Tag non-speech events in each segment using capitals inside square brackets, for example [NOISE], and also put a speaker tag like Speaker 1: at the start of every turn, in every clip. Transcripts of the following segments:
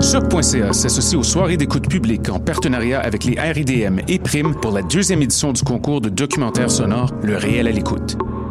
Speaker 1: Choc.ca s'associe aux soirées d'écoute publique en partenariat avec les RIDM et Prime pour la deuxième édition du concours de documentaire sonore Le réel à l'écoute.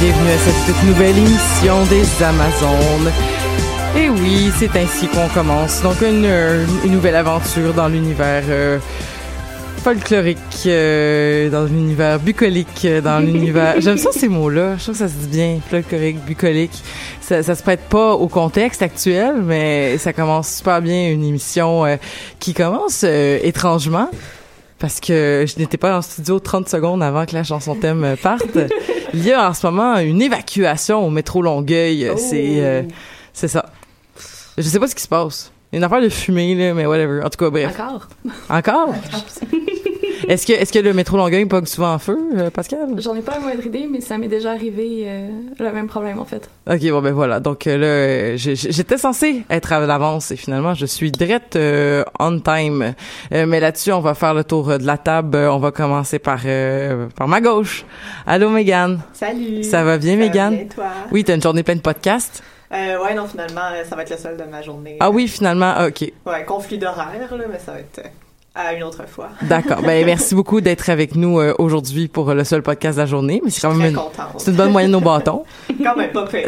Speaker 2: Bienvenue à cette toute nouvelle émission des Amazones. Et oui, c'est ainsi qu'on commence. Donc une, euh, une nouvelle aventure dans l'univers euh, folklorique, euh, dans l'univers bucolique, euh, dans l'univers... [LAUGHS] J'aime ça ces mots-là. Je trouve que ça se dit bien, folklorique, bucolique. Ça, ça se prête pas au contexte actuel, mais ça commence super bien une émission euh, qui commence euh, étrangement parce que je n'étais pas en studio 30 secondes avant que la chanson thème parte. [LAUGHS] Il y a en ce moment une évacuation au métro Longueuil. C'est euh, c'est ça. Je sais pas ce qui se passe. Il y a une affaire de fumée là, mais whatever. En tout cas, bref.
Speaker 3: Encore?
Speaker 2: Encore? [LAUGHS] Est-ce que est-ce que le métro Longueuil pogne souvent en feu, euh, Pascal?
Speaker 3: J'en ai pas la moindre idée, mais ça m'est déjà arrivé euh, le même problème en fait.
Speaker 2: Ok, bon ben voilà. Donc euh, là, j'étais censé être à l'avance et finalement, je suis direct euh, on time. Euh, mais là-dessus, on va faire le tour de la table. On va commencer par euh, par ma gauche. Allô, Mégane.
Speaker 4: Salut!
Speaker 2: Ça va bien, Mégane?
Speaker 4: bien, toi?
Speaker 2: Oui, t'as une journée pleine de podcasts?
Speaker 4: Euh, ouais, non, finalement, ça va être le seul de ma journée.
Speaker 2: Ah oui, finalement. ah, ok,
Speaker 4: Ouais, conflit d'horaire, là, mais ça va être à une autre fois. [LAUGHS]
Speaker 2: d'accord. ben merci beaucoup d'être avec nous euh, aujourd'hui pour euh, le seul podcast de la journée. Mais c'est quand même une,
Speaker 4: contente.
Speaker 2: c'est une bonne moyenne au bâton. [LAUGHS]
Speaker 4: Quand même pas fait.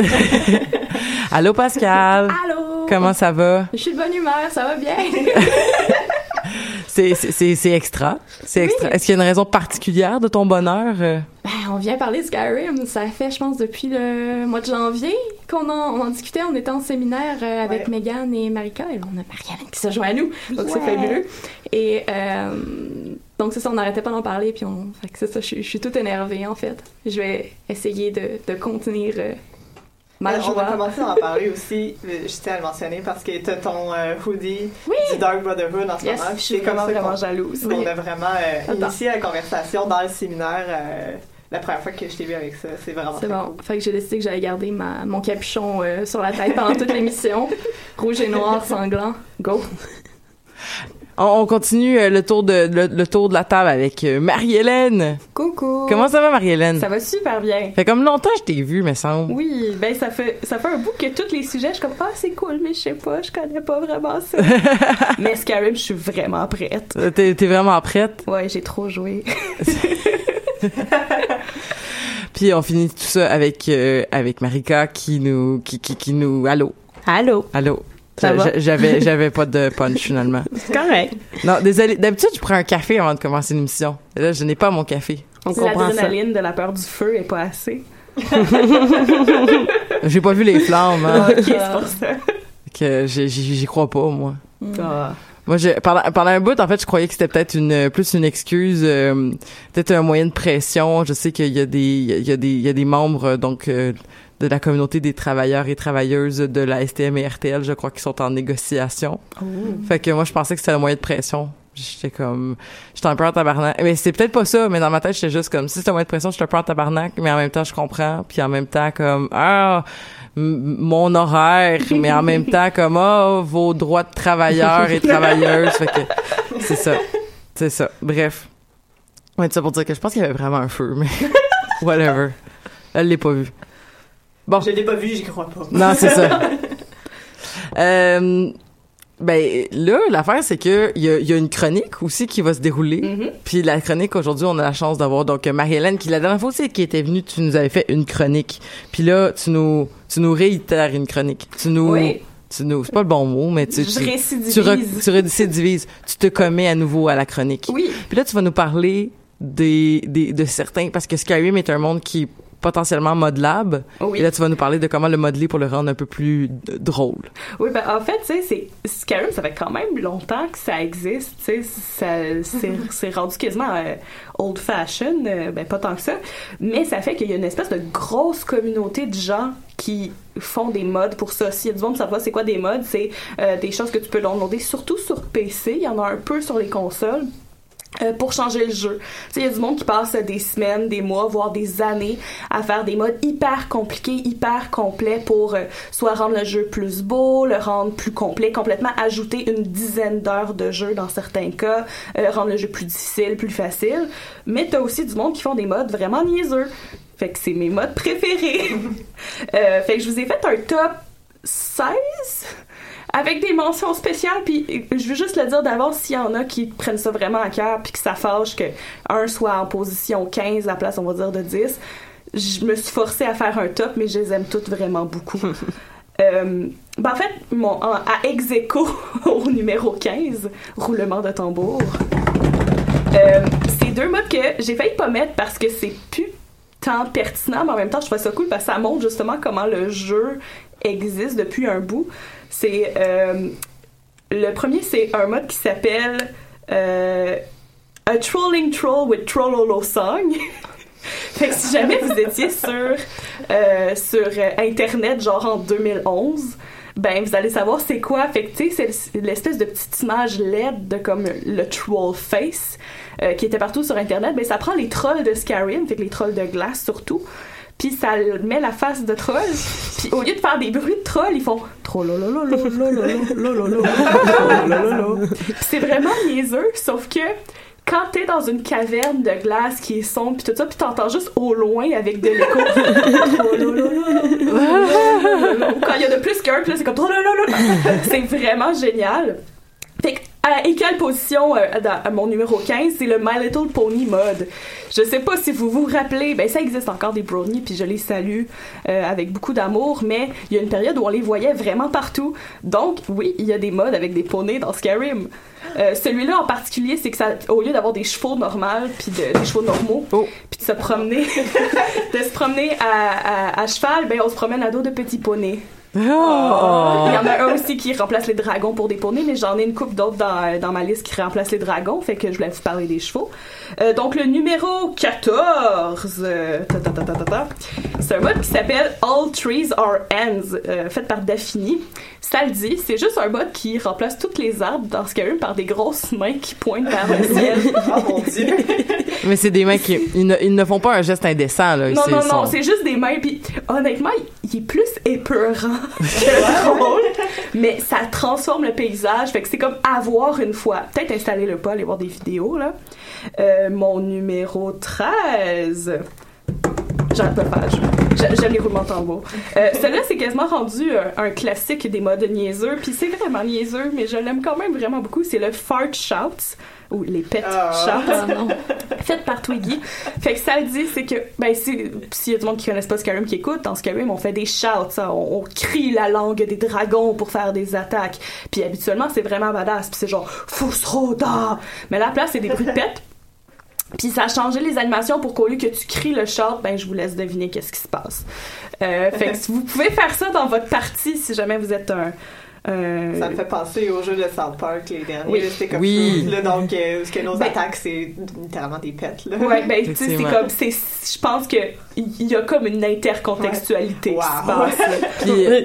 Speaker 4: [LAUGHS]
Speaker 2: Allô, Pascal.
Speaker 3: Allô?
Speaker 2: Comment ça va?
Speaker 3: Je suis de bonne humeur, ça va bien?
Speaker 2: C'est c'est extra. C'est extra. Est-ce qu'il y a une raison particulière de ton bonheur? euh?
Speaker 3: ben, on vient parler de Skyrim. Ça fait, je pense, depuis le mois de janvier qu'on en, on en discutait. On était en séminaire euh, avec
Speaker 4: Ouais.
Speaker 3: Megan et Marika. Et on a Marianne qui se joint à nous. Donc, c'est fabuleux. Et euh, donc, c'est ça, on n'arrêtait pas d'en parler. Puis, on, fait que c'est ça, je, suis- je suis toute énervée, en fait. Je vais essayer de, de contenir euh, ma
Speaker 4: Euh, on a commencé à en parler aussi, je tiens à le mentionner, parce que t'as ton euh, hoodie du Dark Brotherhood en ce
Speaker 3: Yes,
Speaker 4: moment.
Speaker 3: je suis vraiment, vraiment jalouse. Oui.
Speaker 4: a vraiment euh, initié la conversation dans le séminaire euh, la première fois que je t'ai vu avec ça. C'est vraiment
Speaker 3: C'est bon.
Speaker 4: cool.
Speaker 3: Fait que j'ai décidé que j'allais garder ma, mon capuchon sur la tête pendant toute l'émission. [LAUGHS] Rouge et noir sanglant. Go!
Speaker 2: On, on continue euh, le tour de le, le tour de la table avec euh, Marie-Hélène.
Speaker 5: Coucou.
Speaker 2: Comment ça va Marie-Hélène?
Speaker 5: Ça va super bien.
Speaker 2: Fait comme longtemps que je t'ai vu, me semble.
Speaker 5: Oui, ben ça fait ça fait un bout que tous les sujets, je suis comme ah c'est cool, mais je sais pas, je connais pas vraiment ça. [LAUGHS] mais Skyrim, je suis vraiment prête.
Speaker 2: Euh, T'es vraiment prête?
Speaker 5: Ouais, j'ai trop joué. [LAUGHS]
Speaker 2: Puis on finit tout ça avec euh, avec Marika qui nous qui qui, qui nous allô?
Speaker 5: Allô?
Speaker 2: allô? J'avais, j'avais pas de punch finalement. [LAUGHS]
Speaker 5: C'est correct.
Speaker 2: Non, désolé. D'habitude, je prends un café avant de commencer une émission. Là, je n'ai pas mon café.
Speaker 5: On
Speaker 2: si comprend
Speaker 5: L'adrénaline de la peur du feu est pas assez. [LAUGHS]
Speaker 2: j'ai pas vu les flammes. Hein.
Speaker 5: ok, c'est pour ça.
Speaker 2: Que j'y crois pas, moi.
Speaker 5: Mm.
Speaker 2: Moi, pendant, un bout, en fait, je croyais que c'était peut-être une plus une excuse, euh, peut-être un moyen de pression. Je sais qu'il y a des il y a des il y a des membres donc euh, de la communauté des travailleurs et travailleuses de la STM et RTL, je crois, qu'ils sont en négociation. Oh. Fait que moi, je pensais que c'était un moyen de pression. J'étais comme, j'étais un peu en tabarnak. Mais c'est peut-être pas ça, mais dans ma tête, j'étais juste comme, si c'était un moyen de pression, j'étais un peu en tabarnak, mais en même temps, je comprends. Puis en même temps, comme, ah, mon horaire, mais en même temps, comme, ah, vos droits de travailleurs et travailleuses. fait que, c'est ça. C'est ça. Bref. Mais ça pour dire que je pense qu'il y avait vraiment un feu, mais [LAUGHS] whatever. Elle l'est pas vue. Bon.
Speaker 4: Je l'ai pas vu, j'y crois pas.
Speaker 2: Non, c'est ça. [LAUGHS] euh, ben là, l'affaire, c'est que il y a, une chronique aussi qui va se dérouler.
Speaker 5: Mm-hmm.
Speaker 2: Puis la chronique aujourd'hui, on a la chance d'avoir donc euh, Marie-Hélène qui la dernière fois aussi qui était venue, tu nous avais fait une chronique. Puis là, tu nous tu nous réitères une chronique. Tu nous. Tu nous, c'est pas le bon mot, mais tu,
Speaker 5: Je
Speaker 2: tu,
Speaker 5: récidivises.
Speaker 2: tu, re, récidivises. Tu te commets à nouveau à la chronique.
Speaker 5: Oui.
Speaker 2: Puis là, tu vas nous parler des, des, de certains, parce que Skyrim est un monde qui potentiellement modelable. Et là, tu vas nous parler de comment le modeler pour le rendre un peu plus drôle.
Speaker 5: Oui, ben en fait, tu sais, Skyrim, ça fait quand même longtemps que ça existe. Tu sais, [LAUGHS] c'est rendu quasiment euh, old-fashioned, euh, ben pas tant que ça. Mais ça fait qu'il y a une espèce de grosse communauté de gens qui font des modes pour ça. S'il y a du monde savoir c'est quoi des modes, c'est euh, des choses que tu peux downloader surtout sur PC. Il y en a un peu sur les consoles. Euh, pour changer le jeu. Il y a du monde qui passe des semaines, des mois, voire des années à faire des modes hyper compliqués, hyper complets pour euh, soit rendre le jeu plus beau, le rendre plus complet, complètement ajouter une dizaine d'heures de jeu dans certains cas, euh, rendre le jeu plus difficile, plus facile. Mais t'as aussi du monde qui font des modes vraiment niaiseux. Fait que c'est mes modes préférés. [LAUGHS] fait que je vous ai fait un top 16 avec des mentions spéciales. Puis je veux juste le dire d'avance s'il y en a qui prennent ça vraiment à cœur puis que ça fâche que un soit en position 15 à la place, on va dire, de 10. Je me suis forcée à faire un top, mais je les aime toutes vraiment beaucoup. [LAUGHS] euh, ben, en fait, mon, à ex [LAUGHS] au numéro 15, roulement de tambour, euh, c'est deux modes que j'ai failli pas mettre parce que c'est pertinent, mais en même temps, je trouve ça cool parce que ça montre justement comment le jeu existe depuis un bout. C'est euh, le premier, c'est un mode qui s'appelle euh, A Trolling Troll with Trollolo Song. [LAUGHS] fait que si jamais vous étiez sur euh, sur internet genre en 2011 ben vous allez savoir c'est quoi. Fait que, tu sais, c'est l'espèce de petite image LED de comme le troll face. Euh, qui était partout sur Internet, ça prend les trolls de Skyrim, les trolls de glace surtout puis ça met la face de troll. Puis au lieu de faire des bruits de troll, ils font C'est vraiment niaiseux, sauf que quand t'es dans une caverne de glace qui est sombre puis tout ça, puis t'entends juste au loin avec de l'écho. quand il y a de plus c'est comme c'est vraiment génial. Fait à, position euh, dans- à mon numéro 15, c'est le My Little Pony mode. Je sais pas si vous vous rappelez, ben ça existe encore des brownies, puis je les salue euh, avec beaucoup d'amour, mais il y a une période où on les voyait vraiment partout. Donc, oui, il y a des modes avec des poneys dans Skyrim. Euh, Celui-là en particulier, c'est que ça, au lieu d'avoir des chevaux normaux, puis de- des chevaux normaux, puis de se promener, [LAUGHS] de se promener à, à- à cheval, ben on se promène à dos de petits poneys. Il y en a un aussi qui remplace les dragons pour des poneys, mais j'en ai une couple d'autres dans, dans ma liste qui remplacent les dragons, fait que je voulais vous parler des chevaux. Euh, donc le numéro 14, euh, ta, ta, ta, ta, ta, ta, c'est un mode qui s'appelle All Trees Are Ends, euh, fait par Daphne. Ça le dit, c'est juste un mode qui remplace toutes les arbres dans Skyrim par des grosses mains qui pointent vers le [LAUGHS] ciel.
Speaker 4: Oh mon dieu! [LAUGHS]
Speaker 2: Mais c'est des mains qui ils ne, ils ne font pas un geste indécent là.
Speaker 5: Non, non, non,
Speaker 2: sont-
Speaker 5: c'est juste des mains. Puis honnêtement, il- il est plus épeurant [LAUGHS] que drôle, mais ça transforme le paysage. Fait que c'est comme avoir une fois. Peut-être installer le pas, aller voir des vidéos, là. Euh, mon numéro 13. J'arrête pas faire. J'a- J'aime les roulements de tambour. Euh, Celui-là, c'est quasiment rendu euh, un classique des modes niaiseux. Puis c'est vraiment niaiseux, mais je l'aime quand même vraiment beaucoup. C'est le fart shouts ou les pet
Speaker 4: Ah.
Speaker 5: shouts.
Speaker 3: Ah non. [LAUGHS]
Speaker 5: faite par Twiggy. Fait que ça le dit, c'est que, ben, si- s'il y a du monde qui connaissent pas Skyrim qui écoute, dans Skyrim, on fait des shouts, ça, on, on crie la langue des dragons pour faire des attaques. Puis habituellement, c'est vraiment badass. Puis c'est genre, Fusroda! Mais la place, c'est des bruits de pète. [LAUGHS] Puis ça a changé les animations pour qu'au lieu que tu cries le short, ben je vous laisse deviner qu'est-ce qui se passe. Euh, fait que si [LAUGHS] vous pouvez faire ça dans votre partie si jamais vous êtes un... un-
Speaker 4: Ça me fait penser au jeu de South Park les derniers.
Speaker 5: Oui.
Speaker 4: C'était comme
Speaker 2: Oui.
Speaker 4: là, donc, euh, ce que nos
Speaker 5: Ben-
Speaker 4: attaques, c'est littéralement des pets. Là.
Speaker 5: Ouais, ben, tu sais, c'est comme, c'est, je pense que il y a comme une intercontextualité qui se
Speaker 4: Wow.
Speaker 5: passe. là. [LAUGHS]
Speaker 2: Puis, euh,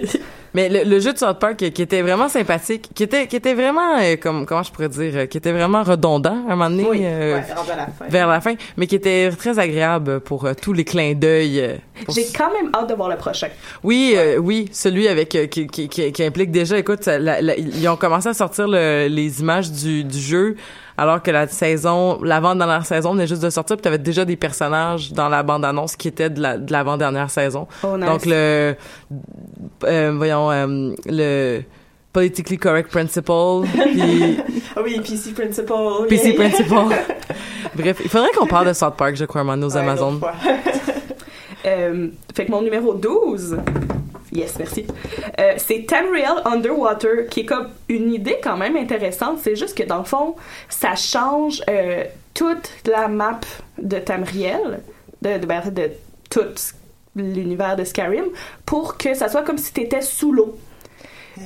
Speaker 2: mais le, le jeu de South Park qui était vraiment sympathique, qui était qui était vraiment euh, comme comment je pourrais dire, euh, qui était vraiment redondant à un moment donné
Speaker 4: Oui,
Speaker 2: euh,
Speaker 4: ouais, la fin.
Speaker 2: vers la fin, mais qui était très agréable pour euh, tous les clins d'œil. euh,
Speaker 5: J'ai quand même hâte de voir le prochain.
Speaker 2: Oui, euh, oui, celui avec euh, qui, qui, qui, qui implique déjà. Écoute, ça- la- la- ils ont commencé à sortir le- les images du, du jeu alors que la saison, l'avant-dernière saison venait juste de sortir, puis t'avais déjà des personnages dans la bande-annonce qui étaient de la de l'avant-dernière saison.
Speaker 5: Oh, nice.
Speaker 2: Donc le, euh, voyons, euh, le politically correct principle, puis [LAUGHS]
Speaker 4: Ah oui, PC Principal.
Speaker 2: PC
Speaker 4: yeah.
Speaker 2: principle. [LAUGHS] Bref, il faudrait qu'on parle de South Park, je crois, à aux
Speaker 4: Ouais,
Speaker 2: Amazones. [LAUGHS]
Speaker 5: Euh, fait que mon numéro 12, yes, merci, euh, c'est Tamriel Underwater, qui est comme une idée quand même intéressante. C'est juste que dans le fond, ça change euh, toute la map de Tamriel, de, ben, tout l'univers de Skyrim, pour que ça soit comme si tu étais sous l'eau.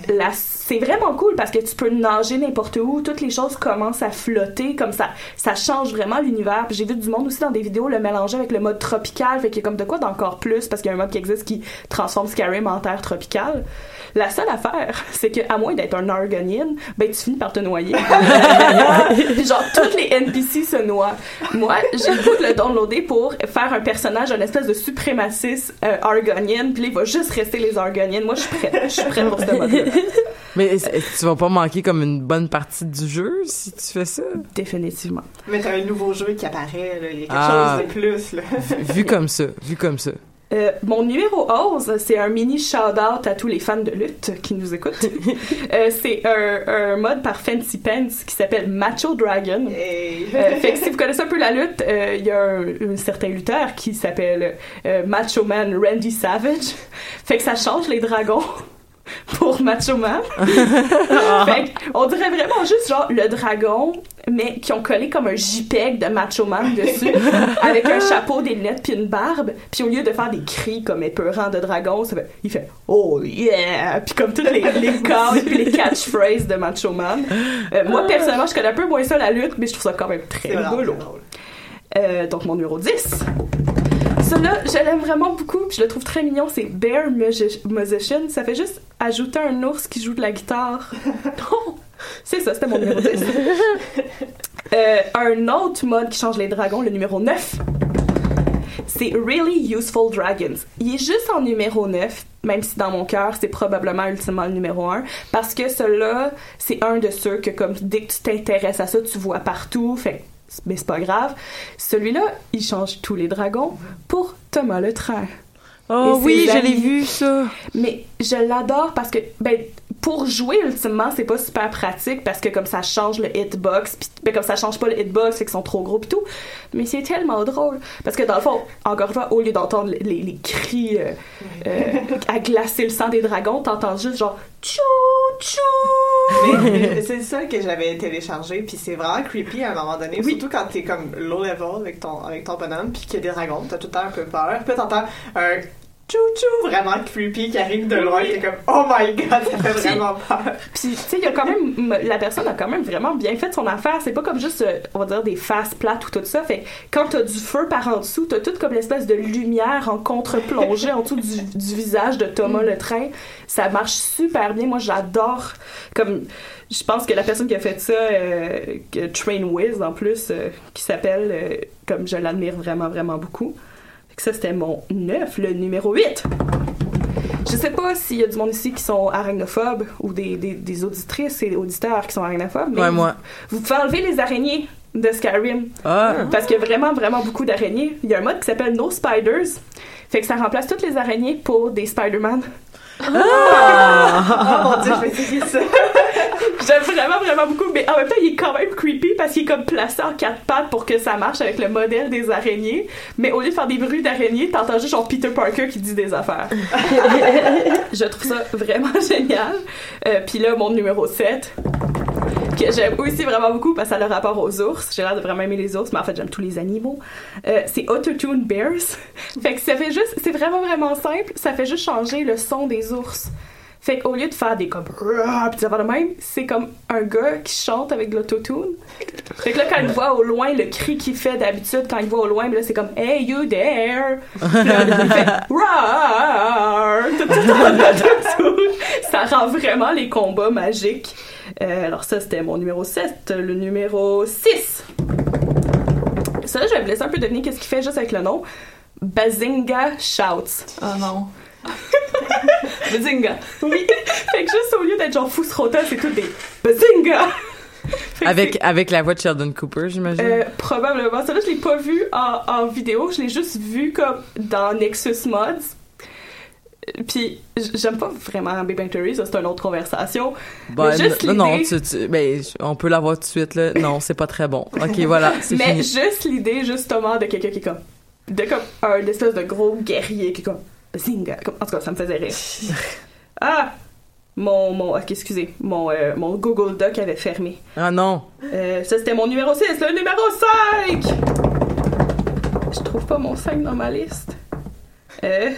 Speaker 5: Là, c'est vraiment cool parce que tu peux nager n'importe où, toutes les choses commencent à flotter, comme ça, ça change vraiment l'univers. Puis J'ai vu du monde aussi dans des vidéos le mélanger avec le mode tropical, fait qu'il y a comme de quoi d'encore plus parce qu'il y a un mode qui existe qui transforme Skyrim en terre tropicale. La seule affaire, [LAUGHS] c'est que à moins d'être un Argonian, ben tu finis par te noyer. [LAUGHS] Puis genre toutes les NPC se noient. Moi, j'ai le goût de le downloader pour faire un personnage, un espèce de suprémaciste euh, Argonian, puis là, il va juste rester les Argonians. Moi, je suis prête. Je suis prête pour ce mode-là. [LAUGHS]
Speaker 2: Mais tu vas pas manquer comme une bonne partie du jeu si tu fais ça?
Speaker 5: Définitivement.
Speaker 4: Mais t'as un nouveau jeu qui apparaît, là. il y a quelque
Speaker 2: Ah.
Speaker 4: chose de plus. Là.
Speaker 2: Vu comme ça, vu comme ça.
Speaker 5: Euh, mon numéro 11, c'est un mini shout-out à tous les fans de lutte qui nous écoutent. [LAUGHS] Euh, c'est un, un mode par Fancy Pants qui s'appelle Macho Dragon. Euh, fait que si vous connaissez un peu la lutte, euh, il y a un, un certain lutteur qui s'appelle euh, Macho Man Randy Savage. Fait que ça change les dragons [LAUGHS] pour Macho Man. [LAUGHS] fait on dirait vraiment juste genre le dragon, mais qui ont collé comme un JPEG de Macho Man dessus, [LAUGHS] avec un chapeau, des lunettes puis une barbe. Puis au lieu de faire des cris comme épeurants de dragon, ça fait, il fait oh yeah, puis comme toutes les les puis les catchphrases de Macho Man. Euh, moi personnellement, je connais un peu moins ça la lutte, mais je trouve ça quand même très rigolo. Euh, donc mon numéro 10. Celui-là, je l'aime vraiment beaucoup, puis je le trouve très mignon, c'est Bear Musi- Musician. Ça fait juste ajouter un ours qui joue de la guitare. [LAUGHS] non! C'est ça, c'était mon numéro 10. [LAUGHS] Euh, un autre mode qui change les dragons, le numéro 9. C'est Really Useful Dragons. Il est juste en numéro 9, même si dans mon cœur, c'est probablement ultimement le numéro 1, parce que celui-là, c'est un de ceux que, comme dès que tu t'intéresses à ça, tu vois partout, fait mais c'est pas grave. Celui-là, il change tous les dragons pour Thomas le Train.
Speaker 2: Oh oui, je l'ai vu ça.
Speaker 5: Mais je l'adore parce que, ben, pour jouer, ultimement, c'est pas super pratique parce que comme ça change le hitbox, pis, ben, comme ça change pas le hitbox, fait qu'ils sont trop gros pis tout. Mais c'est tellement drôle. Parce que dans le fond, encore une fois, au lieu d'entendre les, les- les cris euh, euh, à glacer le sang des dragons, t'entends juste genre tchou tchou. [LAUGHS]
Speaker 4: C'est ça que j'avais téléchargé, puis c'est vraiment creepy à un moment donné, surtout quand t'es comme low level avec ton, avec ton bonhomme, puis qu'il y a des dragons, t'as tout le temps un peu peur. Puis t'entends un tchou-tchou vraiment creepy qui arrive de loin, t'es comme oh my god, ça fait vraiment peur. [LAUGHS]
Speaker 5: Puis, tu sais, il y a quand même, la personne a quand même vraiment bien fait son affaire. C'est pas comme juste, euh, on va dire, des faces plates ou tout ça. Fait que quand t'as du feu par en dessous, t'as tout comme l'espèce de lumière en contre-plongée [LAUGHS] en dessous du, du visage de Thomas le train. Ça marche super bien. Moi, j'adore. Comme, je pense que la personne qui a fait ça, euh, Train Wiz en plus, euh, qui s'appelle, euh, comme je l'admire vraiment, vraiment beaucoup. Ça, c'était mon 9, le numéro 8. Je sais pas s'il y a du monde ici qui sont arachnophobes ou des, des, des auditrices et auditeurs qui sont arachnophobes. Mais
Speaker 2: Ouais, moi.
Speaker 5: Vous, vous pouvez enlever les araignées de Skyrim.
Speaker 2: Ah.
Speaker 5: Parce qu'il y a vraiment, vraiment beaucoup d'araignées. Il y a un mode qui s'appelle No Spiders. Fait que ça remplace toutes les araignées pour des Spider-Man.
Speaker 4: Ah! Oh mon dieu, je vais essayer ça. [LAUGHS]
Speaker 5: J'aime vraiment, vraiment beaucoup, mais en même temps, il est quand même creepy parce qu'il est comme placé en quatre pattes pour que ça marche avec le modèle des araignées. Mais au lieu de faire des bruits d'araignées, t'entends juste genre Peter Parker qui dit des affaires. [LAUGHS] Je trouve ça vraiment [LAUGHS] génial. Euh, Puis là, mon numéro 7, que j'aime aussi vraiment beaucoup parce que ça a le rapport aux ours. J'ai l'air de vraiment aimer les ours, mais en fait, j'aime tous les animaux. Euh, c'est Autotune Bears. [LAUGHS] fait que ça fait juste, c'est vraiment, vraiment simple. Ça fait juste changer le son des ours. Fait qu'au lieu de faire des comme affaires de même, c'est comme un gars qui chante avec l'autotune. Fait que là, quand il voit au loin le cri qu'il fait d'habitude, quand il voit au loin, ben là, c'est comme Hey, you there! Puis là. Ça rend vraiment les combats magiques. Euh, alors, ça, c'était mon numéro 7. Le numéro 6. Ça, je vais vous laisser un peu deviner qu'est-ce qu'il fait juste avec le nom. Bazinga Shouts.
Speaker 3: Oh non. [LAUGHS] Bazinga.
Speaker 5: Oui. [LAUGHS] fait que juste au lieu d'être genre Fousrota, c'est tout des Bazinga. [LAUGHS]
Speaker 2: Avec, avec la voix de Sheldon Cooper, j'imagine.
Speaker 5: euh, probablement. Ça là, je l'ai pas vu en, en vidéo, je l'ai juste vu comme dans Nexus Mods. Puis j'aime pas vraiment Big Bang Theory, ça c'est une autre conversation.
Speaker 2: Ben,
Speaker 5: mais juste
Speaker 2: non, non, tu, tu- ben, on peut l'avoir tout de suite, là. Non, c'est pas très bon. Ok, voilà,
Speaker 5: Mais
Speaker 2: fini.
Speaker 5: juste l'idée justement de quelqu'un qui est comme de comme un espèce de gros guerrier qui est comme Comme- en tout cas, ça me faisait rire. ah mon mon ok, excusez, mon euh, mon Google Doc avait fermé.
Speaker 2: Ah non.
Speaker 5: Euh, ça, c'était mon numéro 6. Le numéro 5! Je trouve pas mon 5 dans ma liste. Euh,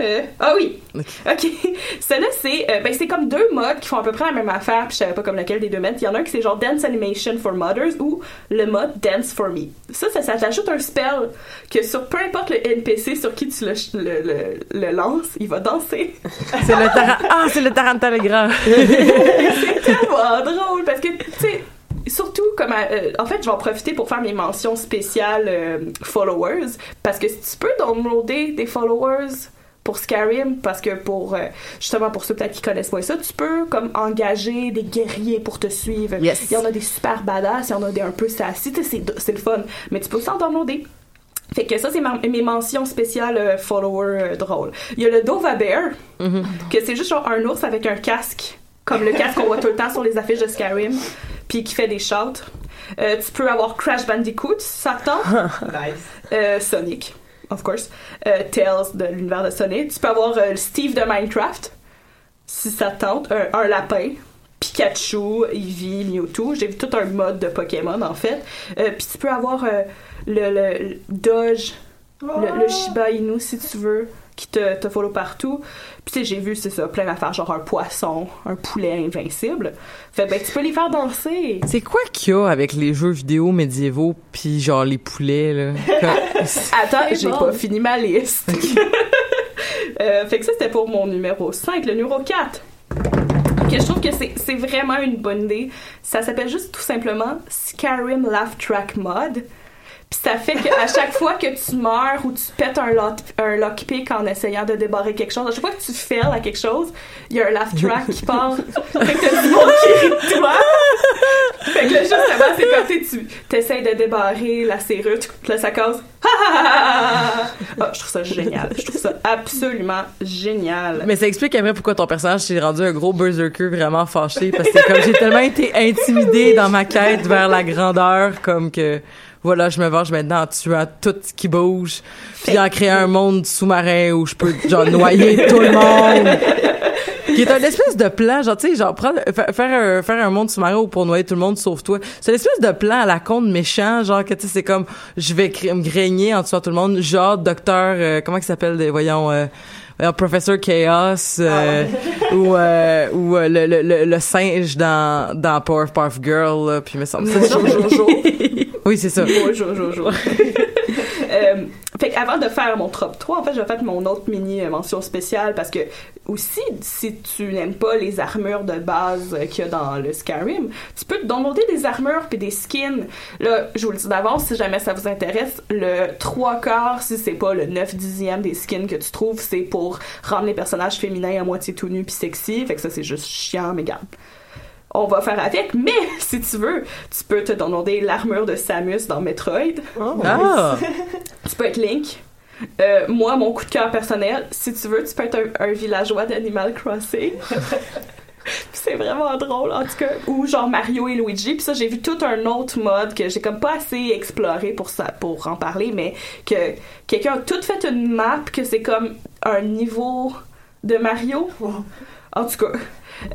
Speaker 5: euh, ah oui! Ok. [LAUGHS] Celle-là, c'est euh, ben, c'est comme deux modes qui font à peu près la même affaire, puis je savais pas comme lequel des deux mettre. Il y en a un qui c'est genre Dance Animation for Mothers ou le mode Dance for Me. Ça, ça, ça t'ajoute un spell que sur peu importe le NPC sur qui tu le, le, le, le lances, il va danser. [LAUGHS]
Speaker 2: C'est le Taran... Ah, c'est le Tarantalegra. [LAUGHS]
Speaker 5: c'est tellement drôle parce que, tu sais, surtout comme euh, en fait je vais en profiter pour faire mes mentions spéciales euh, followers parce que tu peux downloader des followers pour Skyrim parce que pour euh, justement pour ceux peut-être qui connaissent pas ça tu peux comme engager des guerriers pour te suivre
Speaker 2: Yes.
Speaker 5: il y en a des super badass il y en a des un peu sassy c'est le fun mais tu peux aussi en downloader fait que ça, c'est mes mentions spéciales euh, followers euh, drôles. Il y a le Dova Bear, que c'est juste genre un ours avec un casque, comme le casque qu'on voit tout le temps sur les affiches de Skyrim, puis qui fait des shouts. Euh, tu peux avoir Crash Bandicoot, tente. [LAUGHS]
Speaker 4: Nice.
Speaker 5: Euh, Sonic, of course. Euh, Tails de l'univers de Sonic. Tu peux avoir euh, Steve de Minecraft, si ça te tente. Un, un lapin. Pikachu, Eevee, Mewtwo. J'ai vu tout un mode de Pokémon, en fait. Euh, Puis tu peux avoir euh, le, le, le Doge, le, le Shiba Inu, si tu veux, qui te, te follow partout. Puis tu sais, j'ai vu, c'est ça, plein d'affaires, genre un poisson, un poulet invincible. Fait ben, tu peux les faire danser.
Speaker 2: C'est quoi qu'il y a avec les jeux vidéo médiévaux pis genre les poulets, là? [LAUGHS]
Speaker 5: Attends, j'ai
Speaker 3: bon.
Speaker 5: pas fini ma liste. [LAUGHS] Euh, fait que ça, c'était pour mon numéro 5. Le numéro 4. Que je trouve que c'est c'est vraiment une bonne idée. Ça s'appelle juste tout simplement Skyrim Laugh Track Mod. Puis ça fait qu'à chaque fois que tu meurs ou tu pètes un, lock, un lockpick en essayant de débarrer quelque chose, à chaque fois que tu fails à quelque chose, il y a un laugh track qui part. fait que t'as du monde qui rit de toi. Fait que là, justement, c'est comme tu essayes de débarrer la serrure, tu- là, ça cause. Ah, je trouve ça génial. Je trouve ça absolument génial.
Speaker 2: Mais ça explique après pourquoi ton personnage s'est rendu un gros berserker vraiment fâché parce que comme j'ai tellement été intimidée dans ma quête vers la grandeur comme que voilà, je me venge maintenant en tuant tout ce qui bouge, puis en créant un monde sous-marin où je peux genre [LAUGHS] noyer tout le monde. Qui est un espèce de plan, genre, tu sais, genre, prendre, fa- faire, un, faire un monde sous-marin où pour noyer tout le monde sauf toi. C'est une espèce de plan à la con de méchant, genre, que tu sais, c'est comme, je vais me grigner en tuant tout le monde, genre, docteur, euh, comment il s'appelle, voyons, euh, Professor Chaos, euh, [LAUGHS] ou, euh, ou euh, le, le, le, le singe dans, dans Powerpuff Girl, là, puis il me semble ça. [LAUGHS] Oui, c'est ça.
Speaker 5: Ouais, jour, jour, jour. Euh, fait avant de faire mon top 3, en fait, je vais faire mon autre mini euh, mention spéciale parce que aussi, si tu n'aimes pas les armures de base euh, qu'il y a dans le Skyrim, tu peux te downloader des armures puis des skins. Là, je vous le dis d'avance, si jamais ça vous intéresse, le 3 quarts, si c'est pas le 9 dixième des skins que tu trouves, c'est pour rendre les personnages féminins à moitié tout nus puis sexy. Fait que ça, c'est juste chiant, mais garde on va faire avec, mais [LAUGHS] si tu veux, tu peux te downloader l'armure de Samus dans Metroid.
Speaker 2: Ah! [LAUGHS]
Speaker 5: Tu peux être Link. Euh, moi, mon coup de cœur personnel, si tu veux, tu peux être un, un villageois d'Animal Crossing. [LAUGHS] Puis c'est vraiment drôle, en tout cas. Ou genre Mario et Luigi. Puis ça, j'ai vu tout un autre mode que j'ai comme pas assez exploré pour ça, pour en parler, mais que quelqu'un a tout fait une map que c'est comme un niveau de Mario. En tout cas.